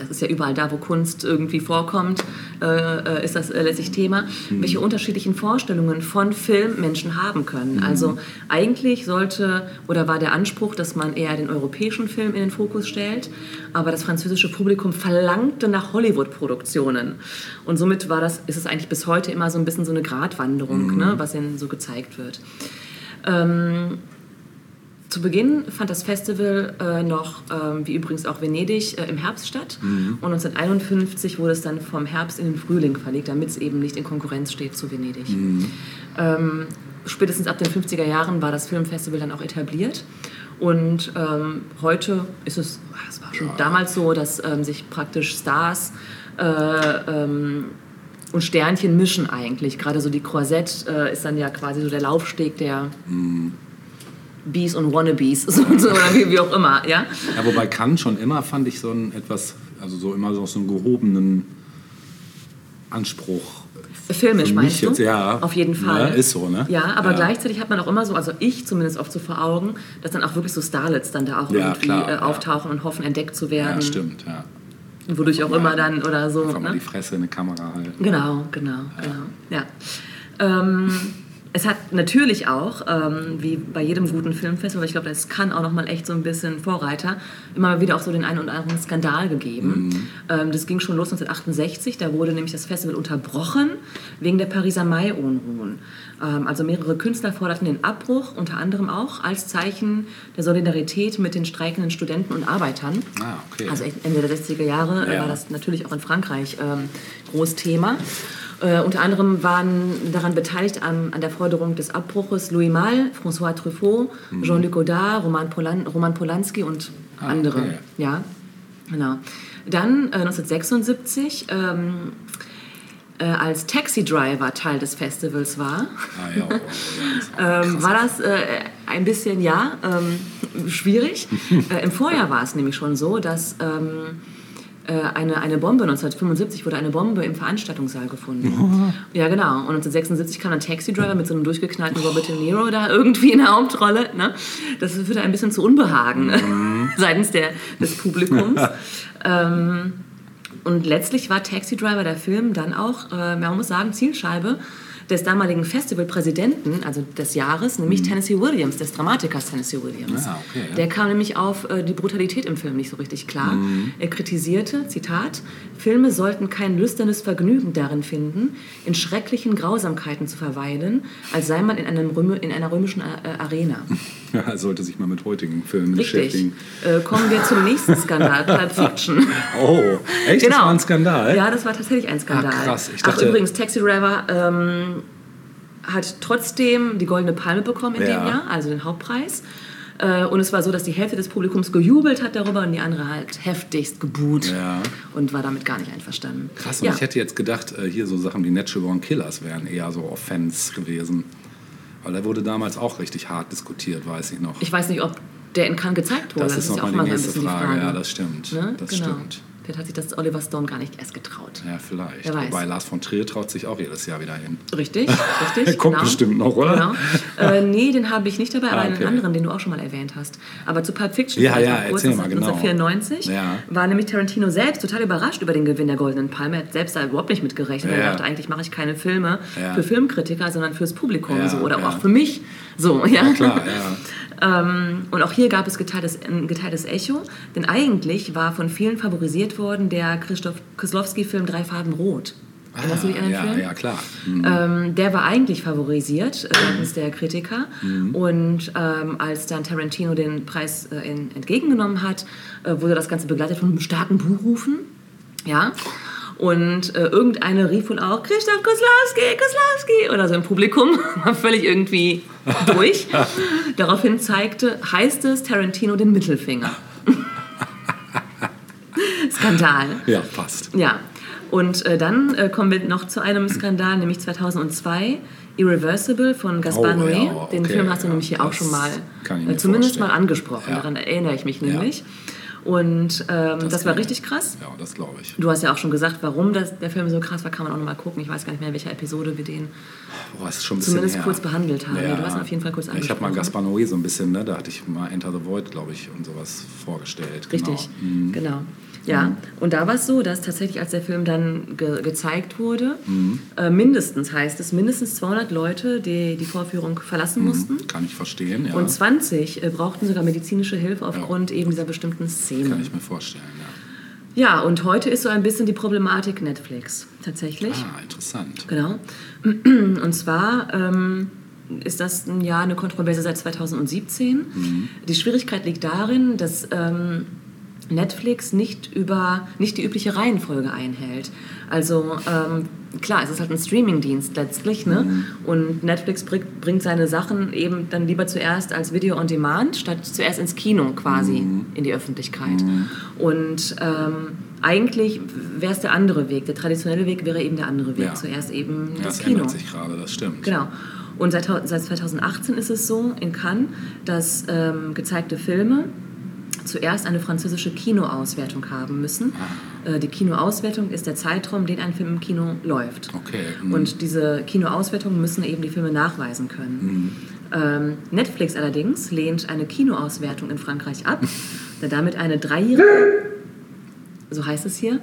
das ist ja überall da, wo Kunst irgendwie vorkommt, äh, äh, ist das äh, letztlich Thema, welche unterschiedlichen Vorstellungen von Film Menschen haben können. Also eigentlich sollte oder war der Anspruch, dass man eher den europäischen Film in den Fokus stellt, aber das französische Publikum verlangte nach Hollywood-Produktionen. Und somit war das, ist es eigentlich bis heute immer so ein bisschen so eine Gratwanderung, ne, was ihnen so gezeigt wird. Ähm, zu Beginn fand das Festival äh, noch, ähm, wie übrigens auch Venedig, äh, im Herbst statt. Und 1951 wurde es dann vom Herbst in den Frühling verlegt, damit es eben nicht in Konkurrenz steht zu Venedig. Ähm, spätestens ab den 50er Jahren war das Filmfestival dann auch etabliert. Und ähm, heute ist es, ah, es war schon damals so, dass ähm, sich praktisch Stars äh, ähm, und Sternchen mischen eigentlich. Gerade so die Croisette äh, ist dann ja quasi so der Laufsteg der Bees und Wannabes [laughs] so, so, oder wie, wie auch immer. Ja? Ja, wobei Cannes schon immer fand ich so einen etwas, also so immer so, so einen gehobenen Anspruch. Filmisch meinst du? jetzt, ja. Auf jeden Fall. Ja, ist so, ne? Ja, aber Ja. gleichzeitig hat man auch immer so, also ich zumindest oft so vor Augen, dass dann auch wirklich so Starlets dann da auch Ja, irgendwie klar, äh, auftauchen und hoffen, entdeckt zu werden. Ja, stimmt, ja. Wodurch auch immer dann oder so. Einfach mal Ne? die Fresse in die Kamera halten. Genau, genau, genau. Ja. Ähm, es hat natürlich auch, ähm, wie bei jedem guten Filmfestival, aber ich glaube, das kann auch noch mal echt so ein bisschen Vorreiter, immer wieder auch so den einen oder anderen Skandal gegeben. Ähm, das ging schon los 1968, da wurde nämlich das Festival unterbrochen wegen der Pariser Mai-Unruhen. Ähm, also mehrere Künstler forderten den Abbruch, unter anderem auch als Zeichen der Solidarität mit den streikenden Studenten und Arbeitern. Ah, okay. Also Ende der 60er Jahre äh, Ja. war das natürlich auch in Frankreich ähm, groß Thema. Äh, unter anderem waren daran beteiligt an, an der Forderung des Abbruches Louis Malle, François Truffaut, Jean-Luc Godard, Roman, Polan Roman Polanski und Ah, andere. okay. Ja, genau. Dann äh, 1976, ähm, äh, als Taxi Driver Teil des Festivals war, Ah, ja, oh, oh, [laughs] ähm, war das äh, ein bisschen, ja, ähm, schwierig. [laughs] äh, Im Vorjahr war es nämlich schon so, dass ähm, äh, eine, eine Bombe, 1975 wurde eine Bombe im Veranstaltungssaal gefunden. Ja, genau. Und 1976 kam ein Taxi Driver mit so einem durchgeknallten Robert De Niro da irgendwie in der Hauptrolle. Ne? Das führte ein bisschen zu Unbehagen [laughs] seitens der, des Publikums. [laughs] ähm, und letztlich war Taxi Driver der Film dann auch, äh, man muss sagen, Zielscheibe des damaligen Festivalpräsidenten, also des Jahres, nämlich Tennessee Williams, des Dramatikers Tennessee Williams. Ah, okay, ja. Der kam nämlich auf äh, die Brutalität im Film nicht so richtig klar. Er kritisierte, Zitat, Filme sollten kein lüsternes Vergnügen darin finden, in schrecklichen Grausamkeiten zu verweilen, als sei man in, einem Röme, in einer römischen äh, Arena. [laughs] ja. Er sollte sich mal mit heutigen Filmen Richtig. beschäftigen. Äh, kommen wir zum nächsten Skandal, [laughs] Pulp Fiction. Oh, echt? Das war ein Skandal? Ja, das war tatsächlich ein Skandal. Ah, krass. Ich Ach, dachte- übrigens, Taxi Driver ähm, hat trotzdem die Goldene Palme bekommen in Ja. dem Jahr, also den Hauptpreis. Äh, und es war so, dass die Hälfte des Publikums gejubelt hat darüber und die andere halt heftigst gebuht Ja. und war damit gar nicht einverstanden. Krass, und ja. ich hätte jetzt gedacht, äh, hier so Sachen wie Natural Born Killers wären eher so Offense gewesen. Weil der wurde damals auch richtig hart diskutiert, weiß ich noch. ich weiß nicht, ob der in Cannes gezeigt wurde. das, ist ja auch nochmal die so ein nächste Frage. die Frage. Ja, das stimmt. Ne? Das genau. stimmt. Vielleicht hat sich das Oliver Stone gar nicht erst getraut. Ja, vielleicht. Wer weiß. Wobei Lars von Trier traut sich auch jedes Jahr wieder hin. Richtig, richtig. [laughs] Kommt genau. bestimmt noch, oder? Genau. [laughs] Äh, nee, den habe ich nicht dabei, aber Ah, einen okay. anderen, den du auch schon mal erwähnt hast. Aber zu Pulp Fiction Ja, ja, kurz, erzähl mal, genau. 1994 Ja. war nämlich Tarantino selbst total überrascht über den Gewinn der Goldenen Palme. Er hat selbst da überhaupt nicht mitgerechnet. Ja. Er dachte, eigentlich mache ich keine Filme Ja. für Filmkritiker, sondern fürs Publikum so, oder auch für mich. So, ja. Ja, klar, ja. [laughs] Ähm, und auch hier gab es geteiltes, ein geteiltes Echo, denn eigentlich war von vielen favorisiert worden der Christoph Koslowski-Film Drei Farben Rot. Erinnerst du dich an den ja, Film? ja, klar. Mhm. Ähm, der war eigentlich favorisiert äh, seitens der Kritiker. Und ähm, als dann Tarantino den Preis äh, in, entgegengenommen hat, äh, wurde das Ganze begleitet von starken Buhrufen. Ja. Und äh, irgendeine rief wohl auch, Christoph Koslowski, Koslowski, oder so im Publikum, [laughs] war völlig irgendwie durch. [laughs] Daraufhin zeigte, heißt es, Tarantino den Mittelfinger. [laughs] Skandal. Ja, passt. Ja, und äh, dann äh, kommen wir noch zu einem Skandal, nämlich 2002, Irreversible von Gaspar Oh, Noé. ja, Den okay, Film hast du ja, nämlich hier auch schon mal äh, zumindest mal vorstellen. angesprochen. Ja. Daran erinnere ich mich nämlich. Und ähm, das, war glaube richtig krass. Ja, das glaube ich. Du hast ja auch schon gesagt, warum das, der Film so krass war, kann man auch nochmal gucken. Ich weiß gar nicht mehr, in welcher Episode wir den Boah, ist schon ein bisschen zumindest her. kurz behandelt haben. Ja. Du hast ihn auf jeden Fall kurz Ja, Ich habe mal angesprochen. Gaspar Noé so ein bisschen, ne? da hatte ich mal Enter the Void, glaube ich, und sowas vorgestellt. Richtig, Genau. Mhm. genau. Ja, und da war es so, dass tatsächlich, als der Film dann ge gezeigt wurde, Mhm. äh, mindestens heißt es, mindestens 200 Leute, die die Vorführung verlassen mussten. Kann ich verstehen, ja. Und 20 äh, brauchten sogar medizinische Hilfe aufgrund eben dieser bestimmten Szene. Kann ich mir vorstellen, ja. Ja, und heute ist so ein bisschen die Problematik Netflix tatsächlich. Ah, interessant. Genau. [clears throat] Und zwar ähm, ist das ein Jahr eine Kontroverse seit 2017. Die Schwierigkeit liegt darin, dass ähm, Netflix nicht über nicht die übliche Reihenfolge einhält. Also ähm, klar, es ist halt ein Streamingdienst letztlich, ne? Und Netflix bringt, bringt seine Sachen eben dann lieber zuerst als Video on Demand statt zuerst ins Kino quasi in die Öffentlichkeit. Und ähm, eigentlich wäre es der andere Weg. Der traditionelle Weg wäre eben der andere Weg. Ja. Zuerst eben das das Kino. ändert sich gerade, das stimmt. Genau. Und seit, seit 2018 ist es so in Cannes, dass ähm, gezeigte Filme zuerst eine französische Kinoauswertung haben müssen. Ah. Äh, die Kinoauswertung ist der Zeitraum, den ein Film im Kino läuft. Okay. mhm. Und diese Kinoauswertungen müssen eben die Filme nachweisen können. Ähm, Netflix allerdings lehnt eine Kinoauswertung in Frankreich ab, da damit eine dreijährige, so heißt es hier,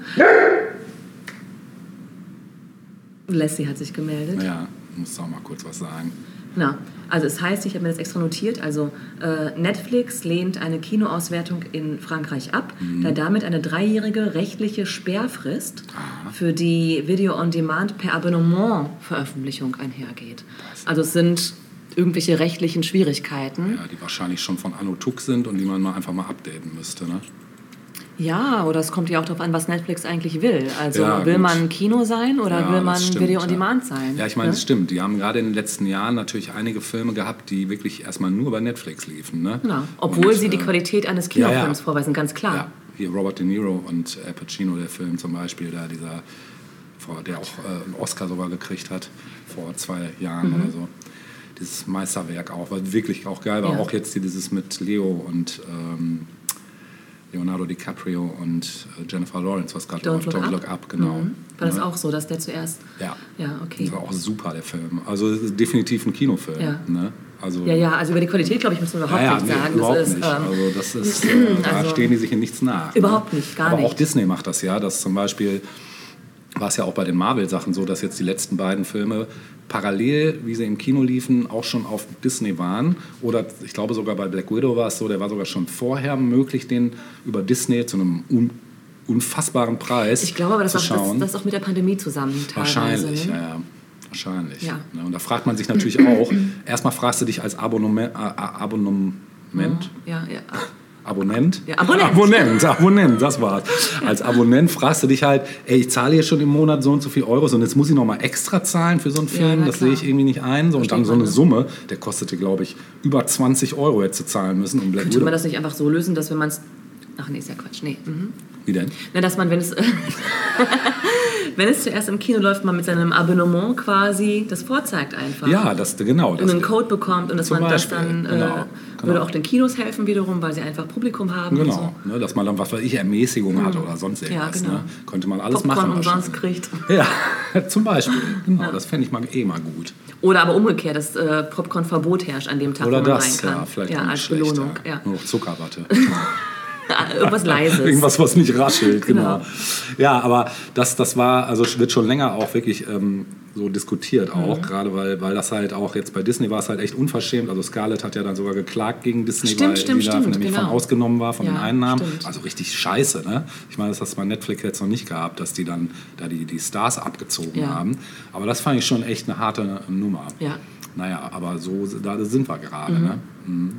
Leslie hat sich gemeldet. Ja, muss auch mal kurz was sagen. Genau. Also es heißt, ich habe mir das extra notiert, also äh, Netflix lehnt eine Kinoauswertung in Frankreich ab, da damit eine dreijährige rechtliche Sperrfrist für die Video-on-Demand per Abonnement-Veröffentlichung einhergeht. Also es sind irgendwelche rechtlichen Schwierigkeiten. Ja, die wahrscheinlich schon von Anno Tuck sind und die man mal einfach mal updaten müsste. Ne? Ja, oder es kommt ja auch darauf an, was Netflix eigentlich will. Also Ja, will gut. man Kino sein oder Ja, will man stimmt, Video-on-Demand ja. sein? Ja, ich meine, ne? das stimmt. Die haben gerade in den letzten Jahren natürlich einige Filme gehabt, die wirklich erstmal nur bei Netflix liefen. Ne? Genau. Obwohl Und, sie die äh, Qualität eines. Kinofilms vorweisen, ganz klar. Ja, hier Robert De Niro und Al Pacino, der Film zum Beispiel, da dieser, der auch äh, einen Oscar sogar gekriegt hat, vor zwei Jahren Mhm. oder so. Dieses Meisterwerk auch, weil wirklich auch geil war. Ja. Auch jetzt dieses mit Leo und ähm, Leonardo DiCaprio und äh, Jennifer Lawrence, was gerade Don't. Look Don't Up. Look Up, genau. Mhm. War das Ne? auch so, dass der zuerst. Ja. Ja, okay. Das war auch super, der Film. Also es ist definitiv ein Kinofilm. Ja. Ne? Also, Ja, ja, also über die Qualität, glaube ich, muss man überhaupt ja, ja, nicht nee, sagen. überhaupt das ist, nicht. ähm, also das ist, [clears throat] äh, da also- stehen die sich in nichts nach. Überhaupt nicht, gar Aber auch nicht. Disney macht das ja, dass zum Beispiel war es ja auch bei den Marvel-Sachen so, dass jetzt die letzten beiden Filme parallel, wie sie im Kino liefen, auch schon auf Disney waren. Oder ich glaube sogar bei Black Widow war es so, der war sogar schon vorher möglich, den über Disney zu einem un unfassbaren Preis ich glaube aber, dass zu auch, das, das auch mit der Pandemie zusammenhängt. teilweise, Wahrscheinlich, ne? ja, ja. Wahrscheinlich. Ja. Ne, Und da fragt man sich natürlich auch, [clears throat] erstmal fragst du dich als Abonnement, äh, Abonnement Ja, ja. Abonnent? Ja, Abonnent. Abonnent, Abonnent, das war's. Als Abonnent fragst du dich halt, ey, ich zahle hier schon im Monat so und so viel Euros und jetzt muss ich noch mal extra zahlen für so einen Ja, Film, na das sehe ich irgendwie nicht ein. So, und dann so eine ne? Summe, der kostete, glaube ich, über 20 Euro jetzt zu zahlen müssen. Um Black Könnte man das nicht einfach so lösen, dass wenn man es. Ach nee, ist ja Quatsch. Nee. Mhm. Wie denn? Na, dass man, wenn es. [laughs] wenn es zuerst im Kino läuft, man mit seinem Abonnement quasi das vorzeigt einfach. Ja, das, genau. und Das, einen Code bekommt und dass man das Beispiel, dann. Äh, genau, genau. Würde auch den Kinos helfen wiederum, weil sie einfach Publikum haben. Und Genau, so. ne, dass man dann, was weiß ich, Ermäßigung hat oder sonst Ja, irgendwas. genau. ne? Könnte man alles Popcorn machen. umsonst wahrscheinlich. kriegt. [laughs] Ja, zum Beispiel. Genau, das fände ich mal, eh mal gut. Oder aber umgekehrt, dass äh, Popcorn-Verbot herrscht an dem Tag, Oder wo man das, rein kann. ja, vielleicht ja, als schlecht, Belohnung. Ja. Ja. Nur noch Zuckerwatte. [laughs] [laughs] Irgendwas Leises. Irgendwas, was nicht raschelt, genau. Genau. Ja, aber das, das war, also wird schon länger auch wirklich ähm, so diskutiert Mhm. auch, gerade weil, weil das halt auch jetzt bei Disney war es halt echt unverschämt. Also Scarlett hat ja dann sogar geklagt gegen Disney, Stimmt, weil stimmt, die stimmt, nämlich genau. von ausgenommen war, von Ja, den Einnahmen. stimmt. Also richtig scheiße, ne? Ich meine, das hast du bei Netflix jetzt noch nicht gehabt, dass die dann da die, die Stars abgezogen Ja. haben. Aber das fand ich schon echt eine harte Nummer. Ja. Naja, aber so da sind wir gerade, ne?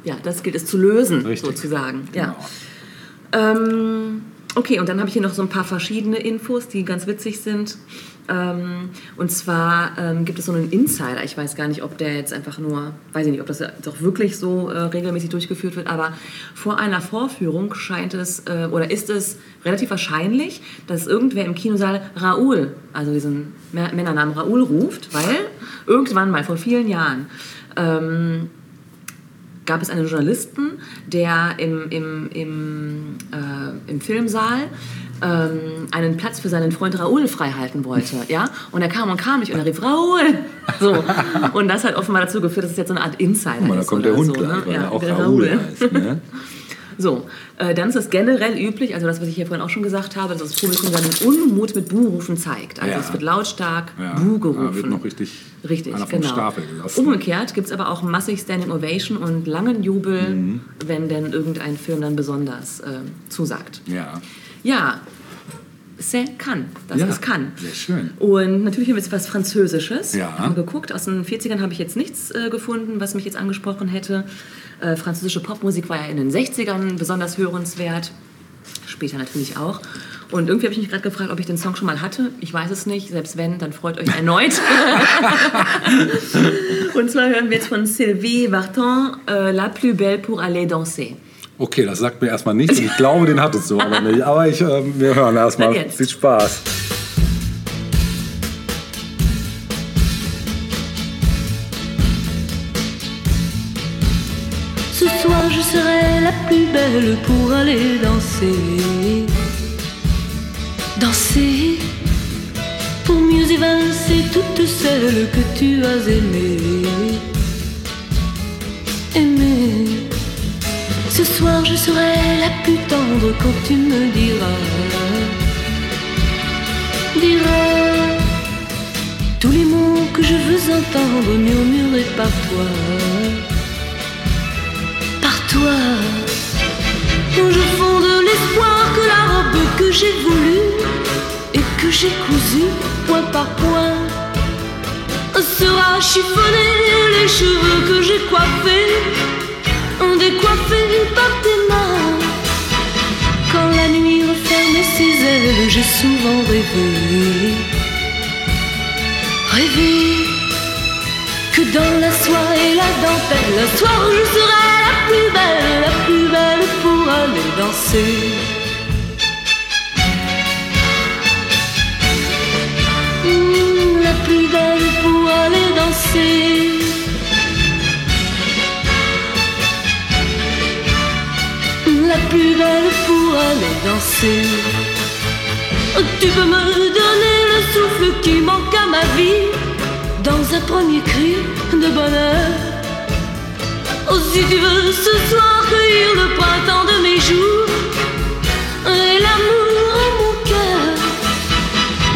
Ja, das gilt es zu lösen, Richtig. sozusagen. Ja. Ähm, okay, und dann habe ich hier noch so ein paar verschiedene Infos, die ganz witzig sind. Ähm, und zwar ähm, gibt es so einen Insider, ich weiß gar nicht, ob der jetzt einfach nur, weiß ich nicht, ob das doch wirklich so äh, regelmäßig durchgeführt wird, aber vor einer Vorführung scheint es äh, oder ist es relativ wahrscheinlich, dass irgendwer im Kinosaal Raoul, also diesen Mä- Männernamen Raoul ruft, weil irgendwann mal vor vielen Jahren ähm, gab es einen Journalisten, der im, im, im, äh, im Filmsaal ähm, einen Platz für seinen Freund Raoul freihalten wollte. [laughs] Ja? Und er kam und kam nicht und er rief Raoul. So. Und das hat offenbar dazu geführt, dass es jetzt so eine Art Insider Guck mal, da ist. kommt oder der Hund so, gleich, ne? weil ja, er auch Raoul heißt. Ne? [laughs] So, äh, dann ist es generell üblich, also das, was ich hier vorhin auch schon gesagt habe, dass das Publikum seinen Unmut mit Buhrufen zeigt. Also Ja. es wird lautstark Ja, Buh gerufen. wird noch richtig, Richtig, einer vom genau. Stapel gelassen. Umgekehrt gibt es aber auch massig Standing Ovation und langen Jubel, Mhm. wenn denn irgendein Film dann besonders äh, zusagt. Ja, Ja, c'est kann. Das Ja, ist kann. sehr schön. Und natürlich haben wir jetzt was Französisches. Ja. Haben geguckt. Aus den 40ern habe ich jetzt nichts äh, gefunden, was mich jetzt angesprochen hätte. Äh, französische Popmusik war ja in den 60ern besonders hörenswert. Später natürlich auch. Und irgendwie habe ich mich gerade gefragt, ob ich den Song schon mal hatte. Ich weiß es nicht. Selbst wenn, dann freut euch erneut. [laughs] Und zwar hören wir jetzt von Sylvie Vartan äh, La plus belle pour aller danser. Okay, das sagt mir erstmal nichts. Ich glaube, den hattest du aber nicht. Aber ich, ähm, wir hören erstmal. Viel Spaß. Ce soir je serai la plus belle pour aller danser. Danser pour mieux évincer toutes celles que tu as aimées. Aimer. Ce soir je serai la plus tendre quand tu me diras. Diras tous les mots que je veux entendre murmurés par toi par toi. Je fonde l'espoir que la robe que j'ai voulue et que j'ai cousue point par point sera chiffonnée. Les cheveux que j'ai coiffés, décoiffés par tes mains. Quand la nuit referme ses ailes, j'ai souvent rêvé. Rêvé que dans la soie et la dentelle, un soir je serai la plus belle, la plus belle pour aller danser. Mmh, la plus belle pour aller danser. Plus belle pour aller danser. Tu peux me donner le souffle qui manque à ma vie dans un premier cri de bonheur. Oh, si tu veux ce soir cueillir le printemps de mes jours et l'amour en mon cœur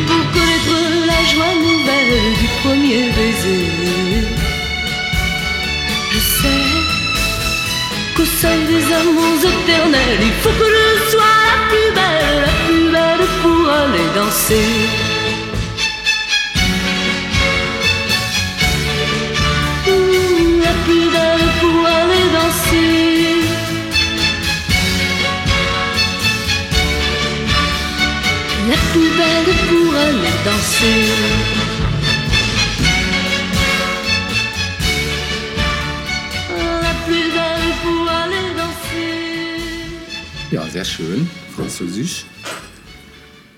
pour connaître la joie nouvelle du premier baiser. Sein des amours éternels, il faut que je sois la plus belle, la plus belle pour aller danser. La plus belle pour aller danser. La plus belle pour aller danser. Sehr schön. Französisch.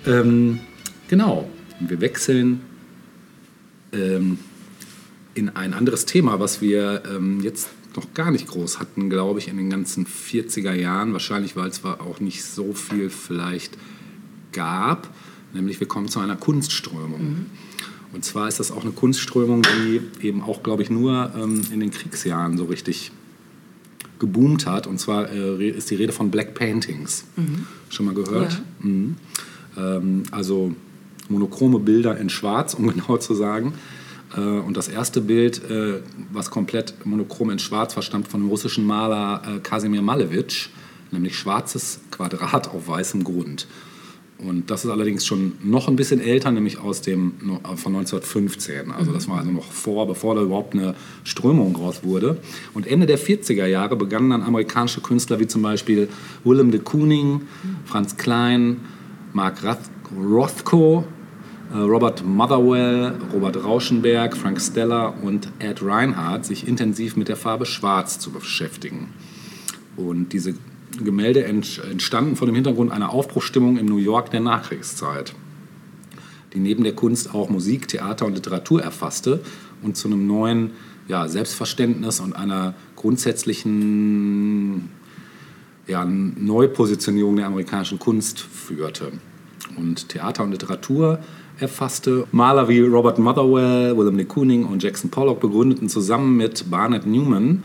Ähm, genau. Wir wechseln ähm, in ein anderes Thema, was wir ähm, jetzt noch gar nicht groß hatten, glaube ich, in den ganzen 40er Jahren. Wahrscheinlich, weil es auch nicht so viel vielleicht gab. Nämlich wir kommen zu einer Kunstströmung. Und zwar ist das auch eine Kunstströmung, die eben auch, glaube ich, nur ähm, in den Kriegsjahren so richtig geboomt hat. Und zwar äh, ist die Rede von Black Paintings. Schon mal gehört? Ja. Mhm. Ähm, also monochrome Bilder in Schwarz, um [laughs] genau zu sagen. Äh, und das erste Bild, äh, was komplett monochrom in Schwarz war, stammt von dem russischen Maler äh, Kasimir Malevich, nämlich schwarzes Quadrat auf weißem Grund. Und das ist allerdings schon noch ein bisschen älter, nämlich aus dem, äh, von 1915. Also das war also noch vor, bevor da überhaupt eine Strömung raus wurde. Und Ende der 40er Jahre begannen dann amerikanische Künstler wie zum Beispiel Willem de Kooning, Franz Klein, Mark Rothko, äh, Robert Motherwell, Robert Rauschenberg, Frank Stella und Ed Reinhardt sich intensiv mit der Farbe Schwarz zu beschäftigen. Und diese Gemälde ent- entstanden vor dem Hintergrund einer Aufbruchsstimmung im New York der Nachkriegszeit, die neben der Kunst auch Musik, Theater und Literatur erfasste und zu einem neuen ja, Selbstverständnis und einer grundsätzlichen ja, Neupositionierung der amerikanischen Kunst führte. Und Theater und Literatur erfasste. Maler wie Robert Motherwell, Willem de Kooning und Jackson Pollock begründeten zusammen mit Barnett Newman,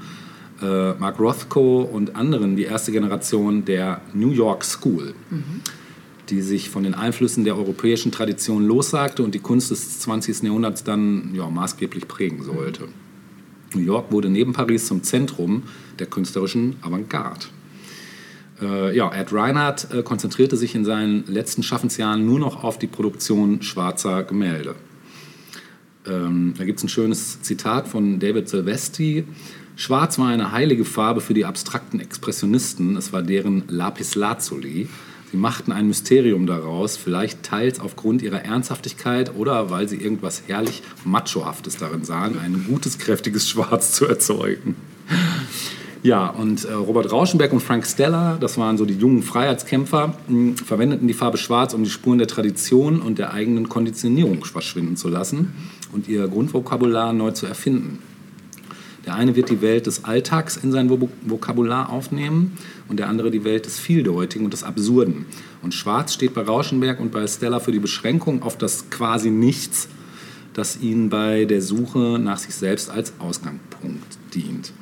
äh, Mark Rothko und anderen die erste Generation der New York School, die sich von den Einflüssen der europäischen Tradition lossagte und die Kunst des 20. Jahrhunderts dann ja, maßgeblich prägen sollte. New York wurde neben Paris zum Zentrum der künstlerischen Avantgarde. Äh, ja, Ed Reinhardt äh, konzentrierte sich in seinen letzten Schaffensjahren nur noch auf die Produktion schwarzer Gemälde. Ähm, da gibt es ein schönes Zitat von David Silvestri. Schwarz war eine heilige Farbe für die abstrakten Expressionisten. Es war deren Lapis Lazuli. Sie machten ein Mysterium daraus, vielleicht teils aufgrund ihrer Ernsthaftigkeit oder weil sie irgendwas herrlich Machohaftes darin sahen, ein gutes, kräftiges Schwarz zu erzeugen. Ja, und äh, Robert Rauschenberg und Frank Stella, das waren so die jungen Freiheitskämpfer, mh, verwendeten die Farbe Schwarz, um die Spuren der Tradition und der eigenen Konditionierung verschwinden zu lassen und ihr Grundvokabular neu zu erfinden. Der eine wird die Welt des Alltags in sein Vok- Vokabular aufnehmen und der andere die Welt des Vieldeutigen und des Absurden. Und Schwarz steht bei Rauschenberg und bei Stella für die Beschränkung auf das quasi Nichts, das ihnen bei der Suche nach sich selbst als Ausgangspunkt dient.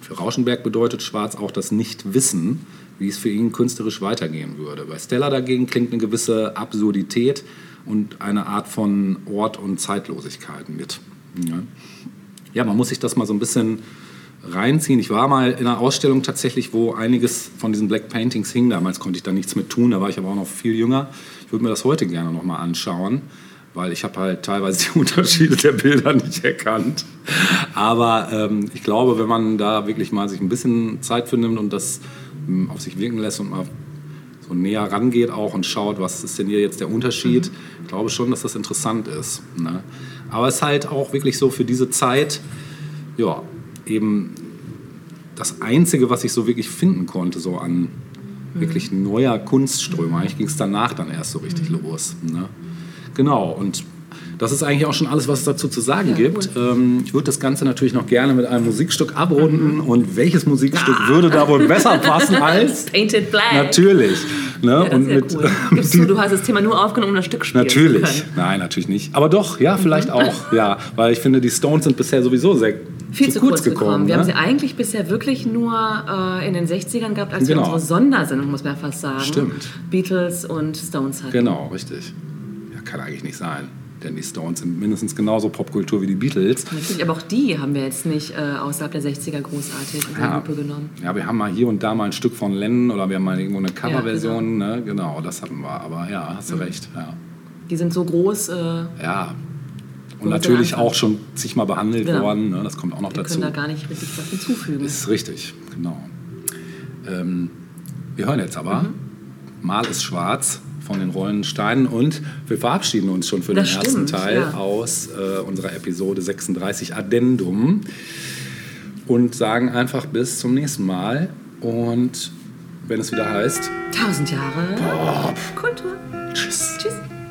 Für Rauschenberg bedeutet Schwarz auch das Nichtwissen, wie es für ihn künstlerisch weitergehen würde. Bei Stella dagegen klingt eine gewisse Absurdität und eine Art von Ort und Zeitlosigkeit mit. Ja. Ja, man muss sich das mal so ein bisschen reinziehen. Ich war mal in einer Ausstellung tatsächlich, wo einiges von diesen Black Paintings hing. Damals konnte ich da nichts mit tun, da war ich aber auch noch viel jünger. Ich würde mir das heute gerne noch mal anschauen, weil ich habe halt teilweise die [laughs] Unterschiede der Bilder nicht erkannt. Aber ähm, ich glaube, wenn man da wirklich mal sich ein bisschen Zeit für nimmt und das ähm, auf sich wirken lässt und mal so näher rangeht auch und schaut, was ist denn hier jetzt der Unterschied, ich glaube schon, dass das interessant ist. Ne? Aber es ist halt auch wirklich so für diese Zeit, ja, eben das Einzige, was ich so wirklich finden konnte, so an wirklich neuer Kunstströme. Eigentlich ging es danach dann erst so richtig los. Ne? Genau, und das ist eigentlich auch schon alles, was es dazu zu sagen Ja, gibt. Ähm, ich würde das Ganze natürlich noch gerne mit einem Musikstück abrunden. Und welches Musikstück würde da wohl [laughs] besser passen als? Painted Black. Natürlich. Ne? Ja, und mit, cool. [laughs] Gibst du, du hast das Thema nur aufgenommen, um das Stück spielen zu Natürlich. können. Nein, natürlich nicht. Aber doch, ja, vielleicht Mhm. auch. Ja, weil ich finde, die Stones sind bisher sowieso sehr Viel zu, kurz gekommen. Wir ne? haben sie eigentlich bisher wirklich nur äh, in den 60ern gehabt, als Genau. wir unsere Sondersendung, muss man ja fast sagen. Stimmt. Beatles und Stones hatten. Genau, richtig. Ja, kann eigentlich nicht sein. Denn die Stones sind mindestens genauso Popkultur wie die Beatles. Natürlich, aber auch die haben wir jetzt nicht äh, außerhalb der 60er großartig in die Ja. Lupe genommen. ja, wir haben mal hier und da mal ein Stück von Lennon oder wir haben mal irgendwo eine Coverversion. genau. ne? genau, das hatten wir. Aber ja, hast du recht. Ja. Die sind so groß, äh, ja. Und wir natürlich auch schon zigmal behandelt Genau. worden. Ne? Das kommt auch noch wir dazu. können da gar nicht richtig was hinzufügen. Ist richtig, genau. Ähm, wir hören jetzt aber Mhm. Mal ist schwarz von den Rollenden Steinen und wir verabschieden uns schon für Das den ersten stimmt, Teil ja. aus äh, unserer Episode 36 Addendum und sagen einfach bis zum nächsten Mal und wenn es wieder heißt, Tausend Jahre Kultur. tschüss. Tschüss.